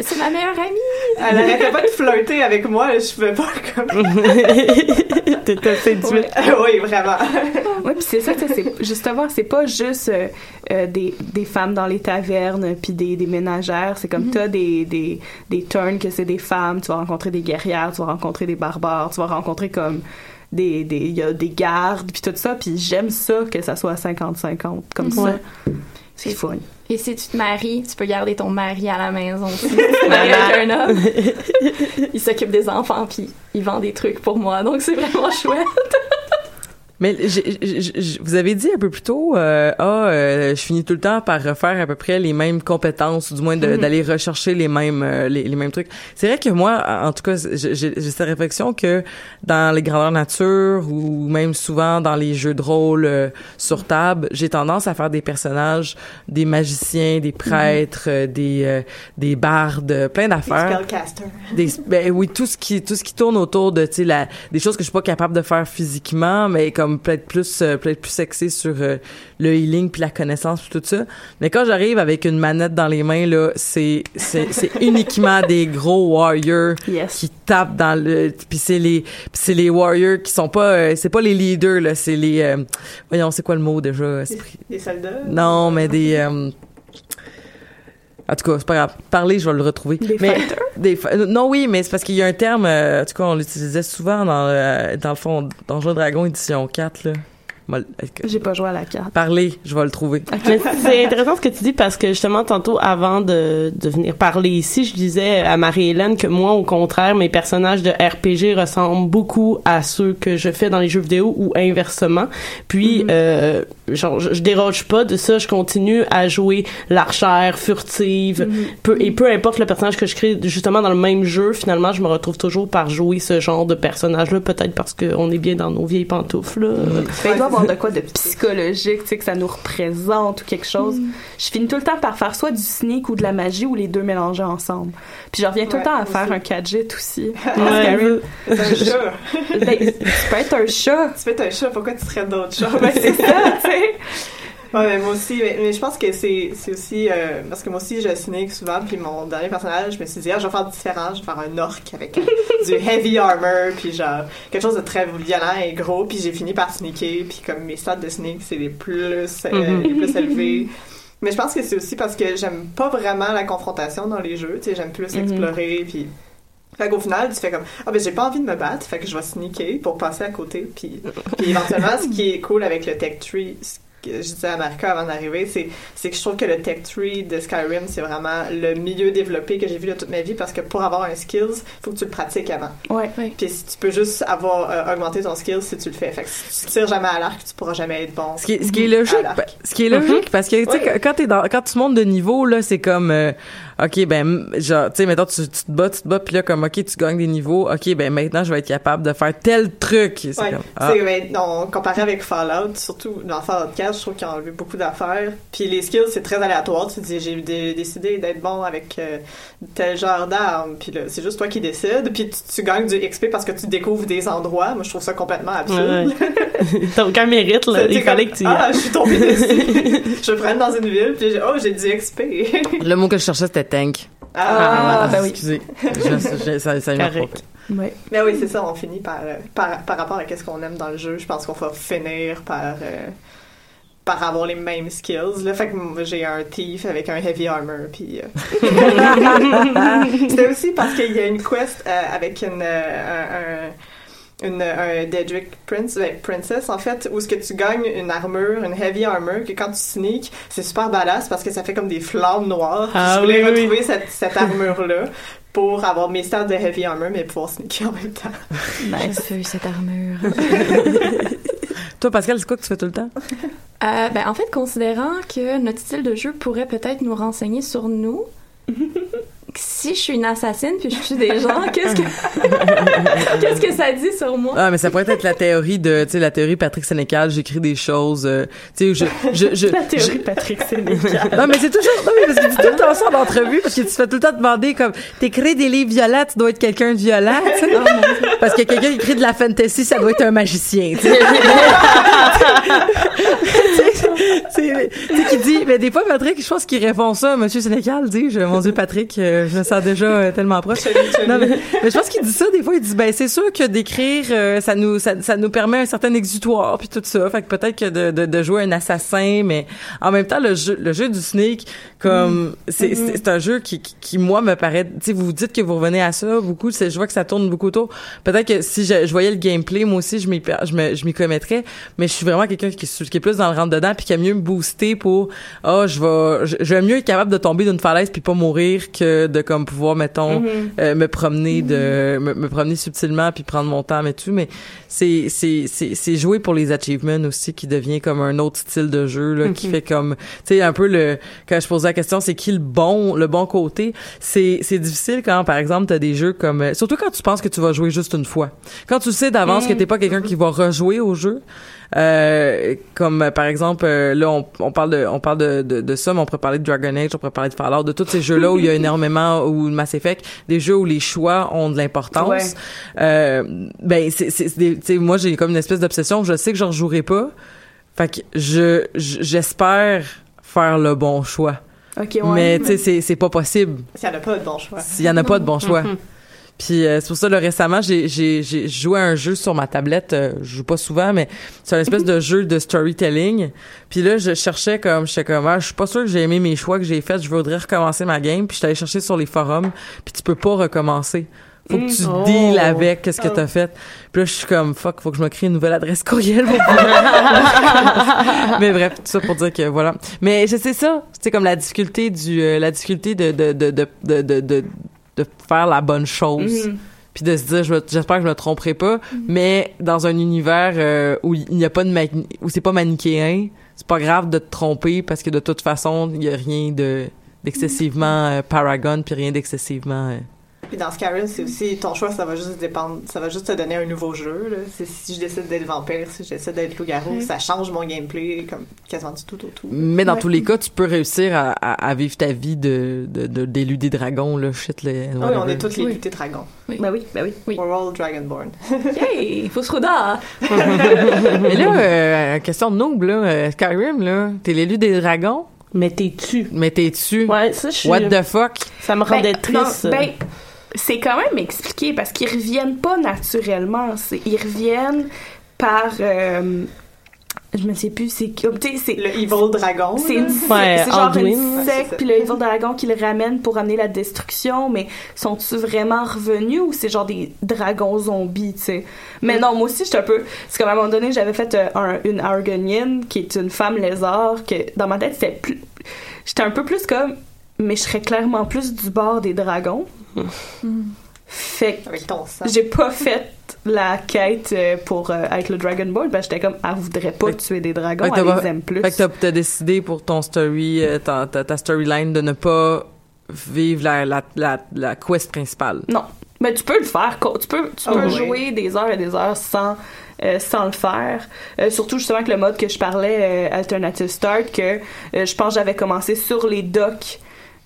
Speaker 3: C'est ma meilleure amie.
Speaker 4: Elle arrêtait pas de flirter avec moi, je pouvais pas comme. [LAUGHS]
Speaker 6: T'étais séduite. [LAUGHS]
Speaker 4: oui, vraiment.
Speaker 5: Oui, puis c'est ça, tu sais, c'est justement, c'est pas juste euh, euh, des, des femmes dans les tavernes puis des, des ménagères, c'est comme t'as des, des, des turns que c'est des femmes, tu vas rencontrer des guerrières, tu vas rencontrer des barbares, tu vas rencontrer comme des des il y a des gardes puis tout ça, puis j'aime ça que ça soit 50-50 comme ça. C'est fun.
Speaker 3: Et si tu te maries, tu peux garder ton mari à la maison aussi. Si [LAUGHS] tu te maries avec un homme, il s'occupe des enfants puis il vend des trucs pour moi. Donc c'est vraiment [LAUGHS] chouette.
Speaker 2: Mais j'ai- j'ai- j'ai- vous avez dit un peu plus tôt, euh, ah, euh, je finis tout le temps par refaire à peu près les mêmes compétences, ou du moins
Speaker 6: Mhm.
Speaker 2: d'aller rechercher les mêmes euh, les, les mêmes trucs. C'est vrai que moi, en tout cas, j'ai cette réflexion que dans les grandeurs nature ou même souvent dans les jeux de rôle euh, sur table, j'ai tendance à faire des personnages, des magiciens, des prêtres, euh, des euh, des bardes, plein d'affaires.
Speaker 4: Spellcaster.
Speaker 2: Des, ben oui, tout ce qui tout ce qui tourne autour de tu sais la des choses que je suis pas capable de faire physiquement, mais comme peut-être plus euh, peut-être plus axé sur euh, le healing puis la connaissance puis tout ça. Mais quand j'arrive avec une manette dans les mains là, c'est c'est c'est [LAUGHS] uniquement des gros warriors
Speaker 5: Yes.
Speaker 2: qui tapent dans le puis c'est les c'est les warriors qui sont pas euh, c'est pas les leaders là, c'est les euh, voyons, c'est quoi le mot déjà esprit-
Speaker 4: Des soldats?
Speaker 2: Non, mais des en tout cas, c'est pas grave. Parler, je vais le retrouver.
Speaker 5: Des
Speaker 2: mais,
Speaker 5: fighters? [LAUGHS]
Speaker 2: des fa- non, oui, mais c'est parce qu'il y a un terme, euh, en tout cas, on l'utilisait souvent dans, le- dans le fond, Donjon Dragon édition 4, là.
Speaker 5: J'ai pas joué à la carte.
Speaker 2: Parler, je vais le trouver. [LAUGHS]
Speaker 6: C'est intéressant ce que tu dis parce que justement tantôt avant de, de venir parler ici, je disais à Marie-Hélène que moi au contraire mes personnages de RPG ressemblent beaucoup à ceux que je fais dans les jeux vidéo ou inversement. Puis euh, genre je, je déroge pas de ça, je continue à jouer l'archère furtive, peu, et peu importe le personnage que je crée justement dans le même jeu, finalement je me retrouve toujours par jouer ce genre de personnage là, peut-être parce qu'on est bien dans nos vieilles pantoufles. Là.
Speaker 5: Ben, il doit y avoir de quoi de psychologique, tu sais, que ça nous représente ou quelque chose. Je finis tout le temps par faire soit du sneak ou de la magie ou les deux mélangés ensemble. Puis je reviens tout le temps à
Speaker 4: aussi.
Speaker 5: faire un gadget aussi.
Speaker 6: Ouais,
Speaker 4: C'est un [LAUGHS] chat.
Speaker 5: Ben, tu peux être un chat.
Speaker 4: Tu fais un chat, pourquoi tu serais d'autres chats?
Speaker 5: Ben, c'est ça, tu sais.
Speaker 4: Ouais, mais moi aussi, mais, mais je pense que c'est aussi euh, parce que moi aussi je sneak souvent, puis mon dernier personnage, je me suis dit ah je vais faire différent, je vais faire un orc avec euh, [LAUGHS] du heavy armor, puis genre quelque chose de très violent et gros, puis j'ai fini par sneaker, puis comme mes stats de sneak c'est les plus euh,
Speaker 6: Mhm.
Speaker 4: les plus élevés. Mais je pense que c'est aussi parce que j'aime pas vraiment la confrontation dans les jeux, tu sais, j'aime plus
Speaker 6: Mhm.
Speaker 4: explorer, puis fait qu'au final, tu fais comme ah ben j'ai pas envie de me battre, fait que je vais sneaker pour passer à côté, puis puis éventuellement, ce qui est cool avec le tech tree, ce que je disais à Marika avant d'arriver, c'est c'est que je trouve que le tech tree de Skyrim, c'est vraiment le mieux développé que j'ai vu de toute ma vie parce que pour avoir un skills, faut que tu le pratiques avant.
Speaker 5: Ouais.
Speaker 4: Puis si tu peux juste avoir euh, augmenté ton skills si tu le fais. Fait que si tu tires jamais à l'arc, tu pourras jamais être bon.
Speaker 2: Ce qui est, ce qui est logique, ce qui est logique, parce que, tu sais,
Speaker 4: Ouais.
Speaker 2: quand t'es dans, quand tu montes de niveau, là, c'est comme, euh, ok, ben, genre, tu sais, maintenant, tu, tu te bats, tu te bats, puis là, comme, ok, tu gagnes des niveaux, ok, ben, maintenant, je vais être capable de faire tel truc. C'est
Speaker 4: Ouais.
Speaker 2: comme, ah.
Speaker 4: Tu sais, ben, non, comparé avec Fallout, surtout dans Fallout 4, je trouve qu'ils ont enlevé beaucoup d'affaires. Puis les skills, c'est très aléatoire. Tu te dis, j'ai dé- décidé d'être bon avec euh, tel genre d'arme. Puis là, c'est juste toi qui décides. Puis tu, tu gagnes du XP parce que tu découvres des endroits. Moi, je trouve ça complètement absurde.
Speaker 6: Ouais. [LAUGHS] T'as aucun mérite, là. Il fallait que tu
Speaker 4: Ah, je suis tombée dessus. [LAUGHS] je me prenne dans une ville, puis j'ai- oh, j'ai du XP.
Speaker 2: Le mot que je cherchais, c'était tank.
Speaker 4: Ah,
Speaker 5: ben oui.
Speaker 2: Excusez. [LAUGHS] Je- je- ça,
Speaker 6: Correct.
Speaker 5: Ouais.
Speaker 4: Mais oui, c'est ça, on finit par, euh, par, par rapport à qu'est-ce qu'on aime dans le jeu, je pense qu'on va finir par, euh, par avoir les mêmes skills. Là, fait que j'ai un thief avec un heavy armor, puis... euh, [LAUGHS] [LAUGHS] C'était aussi parce qu'il y a une quest euh, avec une... euh, un, un- une, un Daedric Prince, ben, Princess, en fait, où ce que tu gagnes une armure, une heavy armor, que quand tu sneak, c'est super badass parce que ça fait comme des flammes noires.
Speaker 6: Ah
Speaker 4: je voulais
Speaker 6: oui, oui.
Speaker 4: retrouver cette, cette armure-là pour avoir mes stats de heavy armor, mais pouvoir sneaker en même temps. [LAUGHS]
Speaker 7: Nice. feu, cette armure. [LAUGHS]
Speaker 2: Toi, Pascal, c'est quoi que tu fais tout le temps?
Speaker 3: Euh, ben, en fait, considérant que notre style de jeu pourrait peut-être nous renseigner sur nous, [LAUGHS] si je suis une assassine puis je tue des gens, [LAUGHS] qu'est-ce que [LAUGHS] qu'est-ce que ça dit sur moi?
Speaker 2: Ah, mais ça pourrait être la théorie de, tu sais, la théorie Patrick Sénécal, j'écris des choses, euh, tu sais, je, je, je,
Speaker 6: La théorie Patrick Sénécal.
Speaker 2: Non, mais c'est toujours, non, mais parce qu'il dit tout le temps ça en entrevue, parce que tu te fais tout le temps demander, comme, t'écris des livres violents, tu dois être quelqu'un de violent, tu sais. Parce que quelqu'un qui écrit de la fantasy, ça doit être un magicien, tu sais. [LAUGHS] C'est, qui dit, mais des fois, Patrick, je pense qu'il répond ça, Monsieur Sénécal, dis-je, mon Dieu, Patrick, euh, je me sens déjà euh, tellement proche. Non, mais, mais je pense qu'il dit ça, des fois, il dit, ben, c'est sûr que d'écrire, euh, ça nous, ça, ça nous permet un certain exutoire, puis tout ça. Fait que peut-être que de, de, de jouer un assassin, mais en même temps, le jeu, le jeu du sneak, comme, c'est, c'est, c'est un jeu qui, qui, qui, moi, me paraît, tu sais, vous vous dites que vous revenez à ça beaucoup, c'est, je vois que ça tourne beaucoup autour. Peut-être que si je, je voyais le gameplay, moi aussi, je m'y, je je m'y commettrais, mais je suis vraiment quelqu'un qui, qui est plus dans le rentre dedans, puis qui aime mieux me booster pour, ah, je vais, je, vais mieux être capable de tomber d'une falaise puis pas mourir que de comme pouvoir, mettons, euh, me promener de, me, me promener subtilement puis prendre mon temps et tout, mais c'est, c'est, c'est, c'est jouer pour les achievements aussi qui devient comme un autre style de jeu, là, qui fait comme, tu sais, un peu le, quand je posais la question, c'est qui le bon, le bon côté, c'est, c'est difficile quand, par exemple, t'as des jeux comme, euh, surtout quand tu penses que tu vas jouer juste une fois. Quand tu sais d'avance que t'es pas quelqu'un qui va rejouer au jeu, euh, comme par exemple euh, là on, on parle de on parle de, de, de ça mais on pourrait parler de Dragon Age on pourrait parler de Fallout de tous ces jeux là où il y a [LAUGHS] énormément ou Mass Effect des jeux où les choix ont de l'importance
Speaker 5: Ouais.
Speaker 2: euh, ben c'est moi j'ai comme une espèce d'obsession je sais que je rejouerai pas fait que je je- j'espère faire le bon choix
Speaker 5: Ok, ouais.
Speaker 2: mais tu sais c'est c'est pas possible
Speaker 4: S'il n'y en a pas de bon choix.
Speaker 2: s'il y en a pas de bon [LAUGHS] choix. Puis euh, c'est pour ça là récemment j'ai j'ai j'ai joué à un jeu sur ma tablette, euh, je joue pas souvent mais c'est un espèce de [LAUGHS] jeu de storytelling. Puis là je cherchais comme j'étais comme ah, je suis pas sûr que j'ai aimé mes choix que j'ai faits, je voudrais recommencer ma game puis je suis allée chercher sur les forums puis tu peux pas recommencer. Faut que tu
Speaker 6: Oh.
Speaker 2: deals avec qu'est-ce que t'as fait. Puis là je suis comme fuck, faut que je me crée une nouvelle adresse courriel [LAUGHS] Mais bref, tout ça pour dire que voilà. Mais je sais ça, c'est comme la difficulté du euh, la difficulté de de de de de de, de, de faire la bonne chose.
Speaker 5: Mhm.
Speaker 2: Puis de se dire, j'espère que je me tromperai pas, mais dans un univers euh, où il n'y a pas de où c'est pas manichéen, c'est pas grave de te tromper parce que de toute façon, il y a rien de d'excessivement euh, paragon puis rien d'excessivement euh,
Speaker 4: Puis dans Skyrim, c'est aussi ton choix, ça va juste dépendre, ça va juste te donner un nouveau jeu. Là. C'est si je décide d'être vampire, si je décide d'être loup-garou, ça change mon gameplay comme quasiment du tout au tout.
Speaker 2: Mais dans
Speaker 4: Ouais.
Speaker 2: tous les cas, tu peux réussir à, à, à vivre ta vie de, de, de- d'élu des dragons, là, shit, les,
Speaker 4: Ah oui, on est toutes les lutés dragons.
Speaker 3: Ben oui, ben oui.
Speaker 4: We're all Dragonborn. [LAUGHS]
Speaker 3: Yay! Faut se rodar! [LAUGHS]
Speaker 2: Mais là, euh, question de noob, là, euh, Skyrim, là, t'es l'élu des dragons?
Speaker 6: Mais t'es-tu?
Speaker 2: Mais t'es-tu?
Speaker 6: Ouais, ça, je suis-
Speaker 2: What the fuck?
Speaker 6: Ça me
Speaker 5: Ben,
Speaker 6: rendait
Speaker 5: non,
Speaker 6: triste.
Speaker 5: ben, c'est quand même expliqué parce qu'ils reviennent pas naturellement. C'est- Ils reviennent par. euh, je me sais plus, c'est comme. tu sais, c'est-
Speaker 4: Le Evil Dragon.
Speaker 5: C'est une secte,
Speaker 6: Ouais,
Speaker 5: c'est genre une secte, puis le Evil Dragon qui le ramène pour amener la destruction, mais sont-ils vraiment revenus ou c'est genre des dragons zombies, tu sais? Mais non, moi aussi, j'étais un peu... C'est comme à un moment donné, j'avais fait euh, un- une Argonienne, qui est une femme lézard, que dans ma tête, c'était plus... J'étais un peu plus comme... Mais je serais clairement plus du bord des dragons. Fait que
Speaker 4: Avec
Speaker 5: j'ai pas fait la quête euh, pour euh, être le Dragonborn, parce que j'étais comme, elle voudrait pas tuer des dragons, elle les aime plus.
Speaker 2: Fait que t'as, décidé pour ton story, euh, ta, ta, ta storyline de ne pas vivre la, la, la, la quest principale.
Speaker 5: Non. Mais tu peux le faire. Tu peux, tu
Speaker 2: Ah
Speaker 5: peux jouer des heures et des heures sans, euh, sans le faire. Euh, surtout justement avec le mode que je parlais, euh, Alternative Start, que euh, je pense que j'avais commencé sur les docks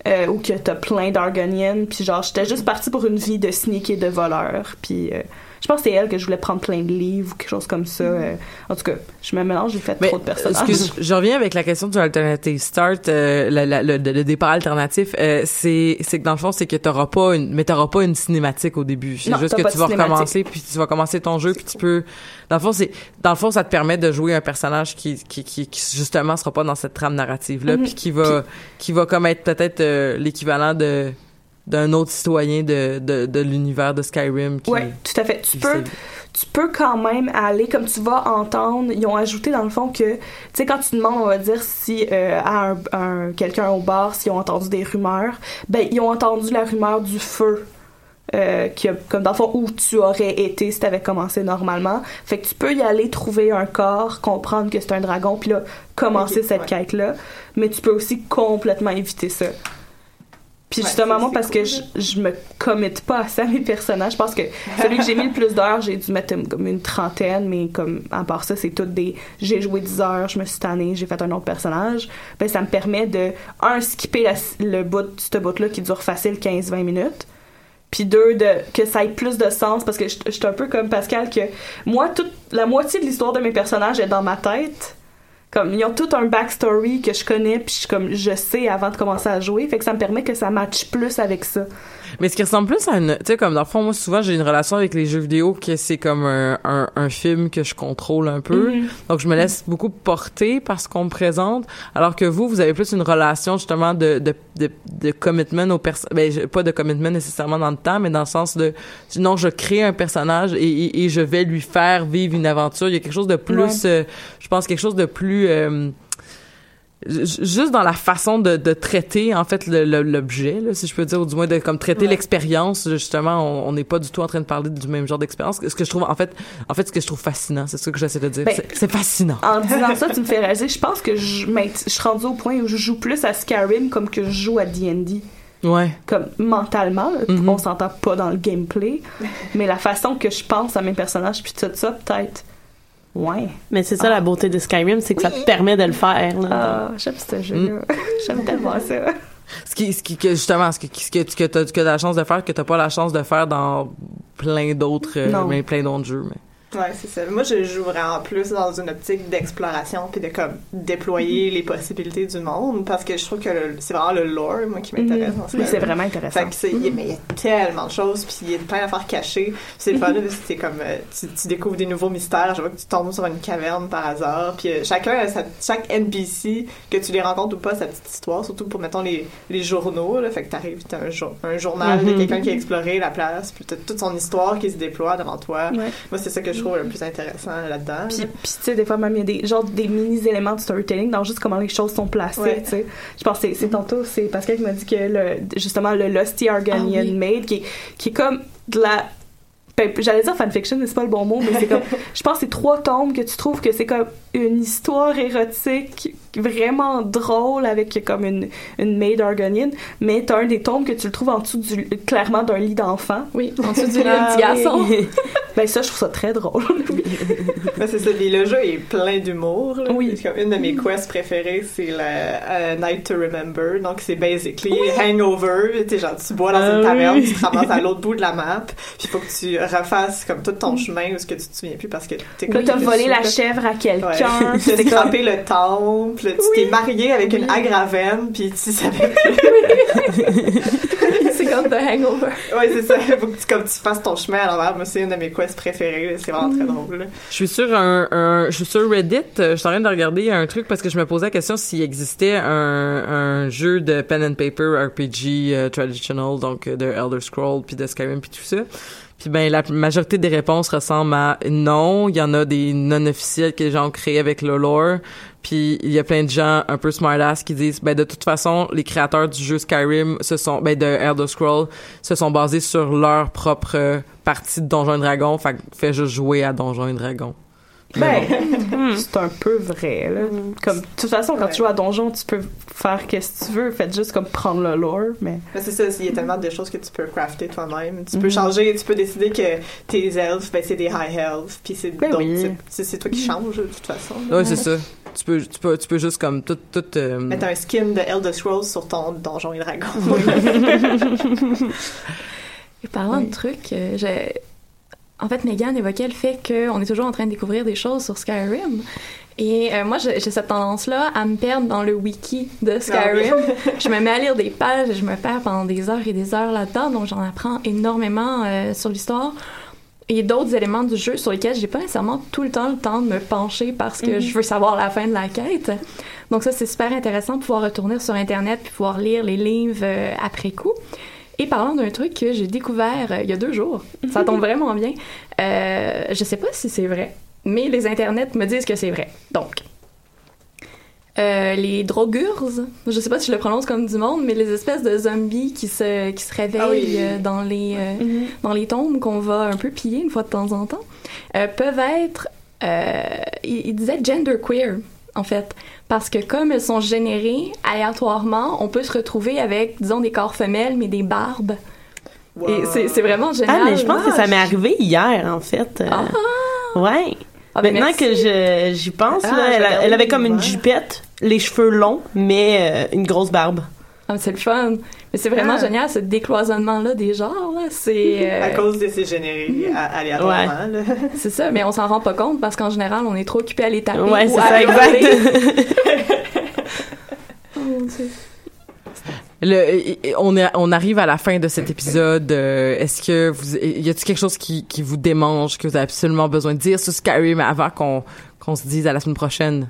Speaker 5: euh, où que t'as plein d'Argoniennes. Puis genre, j'étais juste partie pour une vie de sneak et de voleur. Puis euh, je pense que c'est elle que je voulais prendre plein de livres ou quelque chose comme ça. euh. en tout cas, je me mélange, j'ai fait
Speaker 2: Mais,
Speaker 5: trop de personnages.
Speaker 2: Excuse, je reviens avec la question du alternative start, euh, la- la- le, le départ alternatif. euh, c'est, c'est que dans le fond, c'est que t'auras pas une, mais t'auras pas une cinématique au début. C'est
Speaker 5: Non,
Speaker 2: juste que tu vas recommencer, puis tu vas commencer ton jeu, puis tu peux. Dans le fond, c'est, dans le fond, ça te permet de jouer un personnage qui, qui, qui, qui, justement sera pas dans cette trame narrative là,
Speaker 5: Mhm.
Speaker 2: puis qui va, qui va comme être peut-être euh, l'équivalent de d'un autre citoyen de, de, de l'univers de Skyrim. Qui,
Speaker 5: Ouais, tout à fait. Tu peux, tu peux quand même aller, comme tu vas entendre, ils ont ajouté dans le fond que, tu sais, quand tu demandes, on va dire, si euh, à un, un- quelqu'un au bar, s'ils ont entendu des rumeurs, ben, ils ont entendu la rumeur du feu. Euh, qui a- comme dans le fond où tu aurais été si t'avais commencé normalement fait que tu peux y aller trouver un corps comprendre que c'est un dragon puis là commencer cette
Speaker 4: ouais.
Speaker 5: quête là mais tu peux aussi complètement éviter ça puis
Speaker 4: Ouais,
Speaker 5: justement, moi, parce que je, je me commit pas assez à mes personnages. Je pense que celui que j'ai mis le plus d'heures, j'ai dû mettre une- comme une trentaine, mais comme, à part ça, c'est tout des, j'ai joué 10 heures, je me suis tannée, j'ai fait un autre personnage. Ben, ça me permet de, un, skipper la- le bout, ce bout-là qui dure facile 15-20 minutes. Puis deux, de, que ça ait plus de sens, parce que je je suis un peu comme Pascal, que moi, toute, la moitié de l'histoire de mes personnages est dans ma tête. Comme, ils ont tout un backstory que je connais, puis comme, je sais avant de commencer à jouer. Fait que ça me permet que ça matche plus avec ça.
Speaker 2: Mais ce qui ressemble plus à une, tu sais, comme dans le fond, moi souvent j'ai une relation avec les jeux vidéo que c'est comme un, un, un film que je contrôle un peu.
Speaker 5: Mhm.
Speaker 2: Donc je me laisse beaucoup porter par ce qu'on me présente, alors que vous, vous avez plus une relation justement de de de, de commitment au personnage, ben pas de commitment nécessairement dans le temps, mais dans le sens de, non, je crée un personnage et, et, et je vais lui faire vivre une aventure. Il y a quelque chose de plus,
Speaker 5: Ouais.
Speaker 2: euh, je pense quelque chose de plus euh, juste dans la façon de, de traiter en fait l'objet si je peux dire ou du moins de comme traiter
Speaker 4: Ouais.
Speaker 2: l'expérience justement on n'est pas du tout en train de parler du même genre d'expérience ce que je trouve en fait en fait ce que je trouve fascinant c'est ça que j'essaie de dire
Speaker 5: Ben,
Speaker 2: c'est fascinant
Speaker 5: En disant ça, tu me fais réaliser. Je pense que je, je suis rendue au point où je joue plus à Skyrim comme que je joue à D&D.
Speaker 2: ouais
Speaker 5: Comme mentalement, là,
Speaker 2: Mhm.
Speaker 5: on s'entend pas dans le gameplay, mais la façon que je pense à mes personnages puis tout ça, peut-être. Ouais.
Speaker 6: Mais c'est ça la beauté de Skyrim, c'est que ça te permet de le faire. là.
Speaker 5: Ah, j'aime ce jeu-là. [LAUGHS] J'aime tellement ça.
Speaker 2: ce qui ce qui que justement ce, qui, ce que que t'as que t'as la chance de faire que t'as pas la chance de faire dans plein d'autres euh, plein d'autres jeux mais
Speaker 4: Ouais, c'est ça. Moi, je joue vraiment plus dans une optique d'exploration puis de comme déployer les possibilités du monde parce que je trouve que c'est vraiment le lore, moi, qui m'intéresse.
Speaker 5: Mhm.
Speaker 4: ce
Speaker 5: Oui, c'est vraiment intéressant.
Speaker 4: Fait que c'est, il y a- mais il y a tellement de choses, puis il y a plein d'affaires cachées. C'est le fun, c'est comme, euh, tu, tu découvres des nouveaux mystères, je vois que tu tombes sur une caverne par hasard, puis euh, chacun, sa- chaque NPC, que tu les rencontres ou pas, sa petite histoire, surtout pour, mettons, les, les journaux, là, fait que t'arrives, t'as un, jour- un journal de quelqu'un qui a exploré la place, puis t'as toute son histoire qui se déploie devant toi.
Speaker 5: Ouais.
Speaker 4: Moi, c'est ça que je trouve le plus intéressant là-dedans.
Speaker 5: Puis, puis, tu sais, des fois, même, il y a des, genre, des mini-éléments de storytelling dans juste comment les choses sont placées,
Speaker 4: Ouais.
Speaker 5: tu sais. Je pense que c'est- tantôt, c'est Pascal qui m'a dit que, le, justement, le Lusty Argonian
Speaker 4: Ah oui.
Speaker 5: Maid, qui, est- qui est comme de la j'allais dire fanfiction, mais c'est pas le bon mot, mais c'est comme, [LAUGHS] je pense que c'est trois tomes que tu trouves que c'est comme une histoire érotique vraiment drôle avec comme une, une maid argonienne, mais t'as un des tomes que tu le trouves en dessous du, clairement d'un lit d'enfant.
Speaker 3: Oui, en dessous du [LAUGHS] lit
Speaker 5: Ah,
Speaker 3: du garçon.
Speaker 5: ben ça, je trouve ça très drôle. [LAUGHS]
Speaker 4: Ben, c'est ça, le jeu est plein d'humour.
Speaker 5: Oui.
Speaker 4: Comme une de mes quests préférées, c'est la euh, Night to Remember. Donc, c'est basically Hangover. Tu sais, genre, tu bois dans
Speaker 6: Ah
Speaker 4: une taverne,
Speaker 6: oui.
Speaker 4: tu te ramasses à l'autre bout de la map, puis il faut que tu refasses comme tout ton chemin ou ce que tu te souviens plus parce que t'es comme.
Speaker 5: t'as volé la
Speaker 4: chèvre.
Speaker 5: chèvre à quelqu'un.
Speaker 4: Ouais. [LAUGHS] T'as
Speaker 5: comme-
Speaker 4: scrappé le temple, tu t'es marié avec une agravenne, puis tu savais [LAUGHS]
Speaker 3: c'est comme The Hangover.
Speaker 4: Ouais, c'est ça. Faut que tu, comme tu fasses ton chemin à l'envers. Moi, c'est une de mes quests préférées. C'est vraiment très drôle. là.
Speaker 2: Je suis sur un, un- je suis sur Reddit. Je suis en train de regarder un truc parce que je me posais la question s'il existait un, un jeu de pen and paper RPG euh, traditional, donc euh, de Elder Scrolls puis de Skyrim puis tout ça. Puis ben la majorité des réponses ressemblent à non. Il y en a des non officiels que les gens ont créés avec le lore. Puis il y a plein de gens un peu smartass qui disent ben de toute façon les créateurs du jeu Skyrim se sont ben de Elder Scrolls se sont basés sur leur propre partie de Donjons et Dragons. Fait fais juste jouer à Donjons et Dragons.
Speaker 5: Ben, [LAUGHS] c'est un peu vrai, là. Comme, de toute façon, quand
Speaker 4: Ouais.
Speaker 5: tu joues à Donjon, tu peux faire qu'est-ce que tu veux. Faites juste comme prendre le lore, mais...
Speaker 4: Mais c'est ça, il y a tellement de choses que tu peux crafter toi-même. Tu peux changer, tu peux décider que tes elfes, ben, c'est des high elves, puis c'est
Speaker 5: Ben
Speaker 4: donc,
Speaker 5: oui.
Speaker 4: c'est- toi qui changes de toute façon.
Speaker 2: Ouais, c'est ça. Tu peux, tu peux, tu peux juste comme tout, tout. euh,
Speaker 4: Mettre un skin de Elder Scrolls sur ton donjon et dragon. [LAUGHS] [LAUGHS]
Speaker 3: Et parlant de trucs, euh, j'ai... En fait, Megan évoquait le fait qu'on est toujours en train de découvrir des choses sur Skyrim. Et euh, moi, j'ai cette tendance-là à me perdre dans le wiki de Skyrim. [LAUGHS] je me mets à lire des pages et je me perds pendant des heures et des heures là-dedans. Donc, j'en apprends énormément euh, sur l'histoire. Et d'autres éléments du jeu sur lesquels j'ai pas nécessairement tout le temps le temps de me pencher parce que
Speaker 5: Mhm.
Speaker 3: je veux savoir la fin de la quête. Donc ça, c'est super intéressant de pouvoir retourner sur Internet puis pouvoir lire les livres euh, après coup. Et parlant d'un truc que j'ai découvert euh, il y a deux jours, ça tombe vraiment bien. Euh, je sais pas si c'est vrai, mais les internets me disent que c'est vrai. Donc, euh, les drogurs, je sais pas si je le prononce comme du monde, mais les espèces de zombies qui se, qui se réveillent
Speaker 4: Ah oui.
Speaker 3: euh, dans, les, euh, dans les tombes qu'on va un peu piller une fois de temps en temps, euh, peuvent être, euh, il, disait genderqueer, en fait. Parce que comme elles sont générées aléatoirement, on peut se retrouver avec, disons, des corps femelles, mais des barbes. Et c'est c'est vraiment génial.
Speaker 6: Ah, mais je pense que ça m'est arrivé hier, en fait. Euh,
Speaker 3: Ah!
Speaker 6: Ouais.
Speaker 3: Ah, ben
Speaker 6: Maintenant
Speaker 3: merci.
Speaker 6: que je- j'y pense,
Speaker 4: Ah,
Speaker 6: là, elle, avait comme une jupette, les cheveux longs, mais euh, une grosse barbe.
Speaker 3: Ah, c'est le fun. Mais c'est vraiment
Speaker 4: Ah.
Speaker 3: génial, ce décloisonnement-là des genres. C'est euh,
Speaker 4: à cause de ces génériques aléatoirement. [LAUGHS]
Speaker 3: c'est ça, mais on s'en rend pas compte parce qu'en général, on est trop occupé à les taper.
Speaker 6: Ouais,
Speaker 3: ou
Speaker 6: c'est
Speaker 3: à
Speaker 6: ça, exact. [LAUGHS]
Speaker 3: Oh, mon Dieu.
Speaker 2: Le, on, est, on arrive à la fin de cet épisode. euh, Est-ce que vous, y a-t-il quelque chose qui, qui vous démange, que vous avez absolument besoin de dire sur Skyrim avant qu'on qu'on se dise à la semaine prochaine?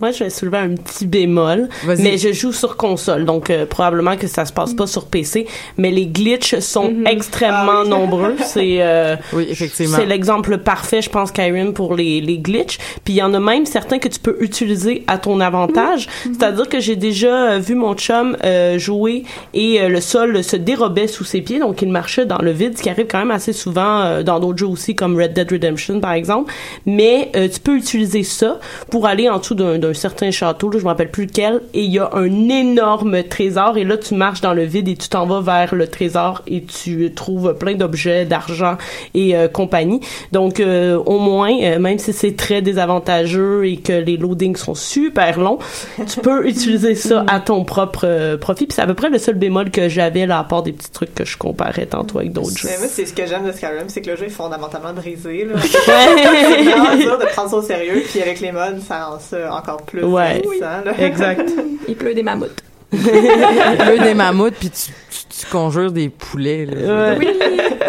Speaker 6: Moi, je vais soulever un petit bémol, mais je joue sur console, donc euh, probablement que ça se passe pas sur PC, mais les glitches sont
Speaker 5: Mhm.
Speaker 6: extrêmement
Speaker 4: Ah oui. [LAUGHS]
Speaker 6: nombreux. C'est euh,
Speaker 2: Oui, effectivement.
Speaker 6: c'est l'exemple parfait, je pense, Skyrim pour les, les glitches. Puis il y en a même certains que tu peux utiliser à ton avantage. C'est-à-dire que j'ai déjà euh, vu mon chum euh, jouer et euh, le sol se dérobait sous ses pieds, donc il marchait dans le vide, ce qui arrive quand même assez souvent euh, dans d'autres jeux aussi, comme Red Dead Redemption par exemple. Mais euh, tu peux utiliser ça pour aller en dessous d'un d'un certain château, là, je me rappelle plus lequel, et il y a un énorme trésor, et là tu marches dans le vide et tu t'en vas vers le trésor et tu trouves plein d'objets, d'argent et euh, compagnie. Donc euh, au moins, euh, même si c'est très désavantageux et que les loadings sont super longs, tu peux [LAUGHS] utiliser ça à ton propre euh, profit. Puis c'est à peu près le seul bémol que j'avais là, à part des petits trucs que je comparais tantôt avec d'autres jeux.
Speaker 4: Mais moi, c'est ce que j'aime de Skyrim, c'est que le jeu est fondamentalement brisé. Là.
Speaker 6: Ouais. [LAUGHS]
Speaker 4: c'est vraiment dur de prendre ça au sérieux, puis avec les mods, ça rend ça encore
Speaker 6: Ouais.
Speaker 4: là.
Speaker 6: Exact. [LAUGHS]
Speaker 3: Il pleut des mammouths.
Speaker 2: Il a des [LAUGHS] mammouths, puis tu, tu, tu conjures des poulets. Là.
Speaker 6: Ouais.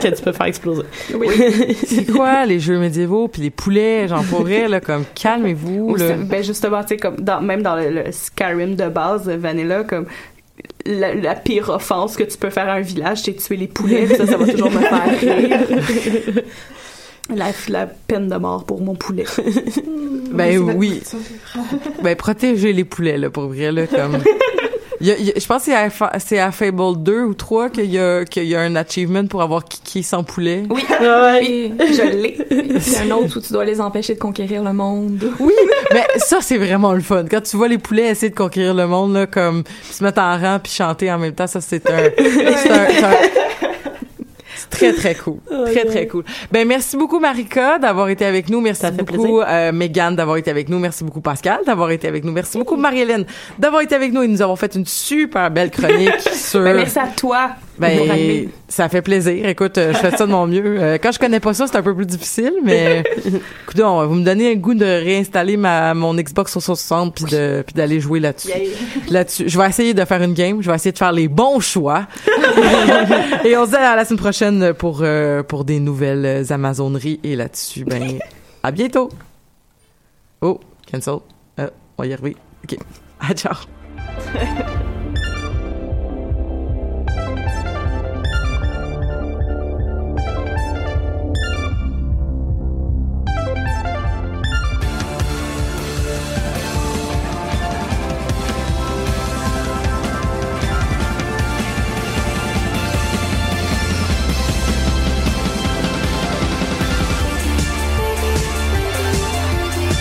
Speaker 6: que tu peux faire exploser.
Speaker 3: Oui.
Speaker 2: C'est quoi les jeux médiévaux, puis les poulets, genre pour vrai, là, comme calmez-vous. Là.
Speaker 5: ben justement, tu sais, comme dans, même dans le, le Skyrim de base, Vanilla, comme la, la pire offense que tu peux faire à un village, c'est tuer les poulets. ça, ça va toujours me faire rire. [LAUGHS] La, la peine de mort pour mon poulet. [LAUGHS]
Speaker 2: Ben oui. [LAUGHS] Ben protéger les poulets, là, pour vrai, là, comme... Il y a- il y a- je pense que c'est à, à Fable 2 ou 3 qu'il y a, qu'il y a un achievement pour avoir kické sans poulet.
Speaker 3: Oui,
Speaker 6: Ouais.
Speaker 3: oui, je l'ai. Il y a un autre où tu dois les empêcher de conquérir le monde.
Speaker 2: Oui, mais ça, c'est vraiment le fun. Quand tu vois les poulets essayer de conquérir le monde, là, comme, puis se mettre en rang puis chanter en même temps, ça, c'est un, très, très cool. [LAUGHS] Très, très cool. Ben, merci beaucoup, Marika, d'avoir été avec nous. Merci beaucoup, euh, Mégane, d'avoir été avec nous. Merci beaucoup, Pascal, d'avoir été avec nous. Merci beaucoup, Marie-Hélène, d'avoir été avec nous. Et nous avons fait une super belle chronique [LAUGHS] sur...
Speaker 5: Ben, merci à toi.
Speaker 2: Ben, ça fait plaisir. Écoute, euh, je fais ça de mon mieux. Euh, quand je connais pas ça, c'est un peu plus difficile, mais [LAUGHS] écoute, vous me donnez un goût de réinstaller ma mon Xbox 360 puis de puis d'aller jouer là-dessus. [LAUGHS] Là-dessus, je vais essayer de faire une game. Je vais essayer de faire les bons choix. [LAUGHS] et on se dit à la semaine prochaine pour euh, pour des nouvelles Amazoneries et là-dessus, ben à bientôt. Oh, cancel. Euh, on va y arriver. Ok. Ah, ciao.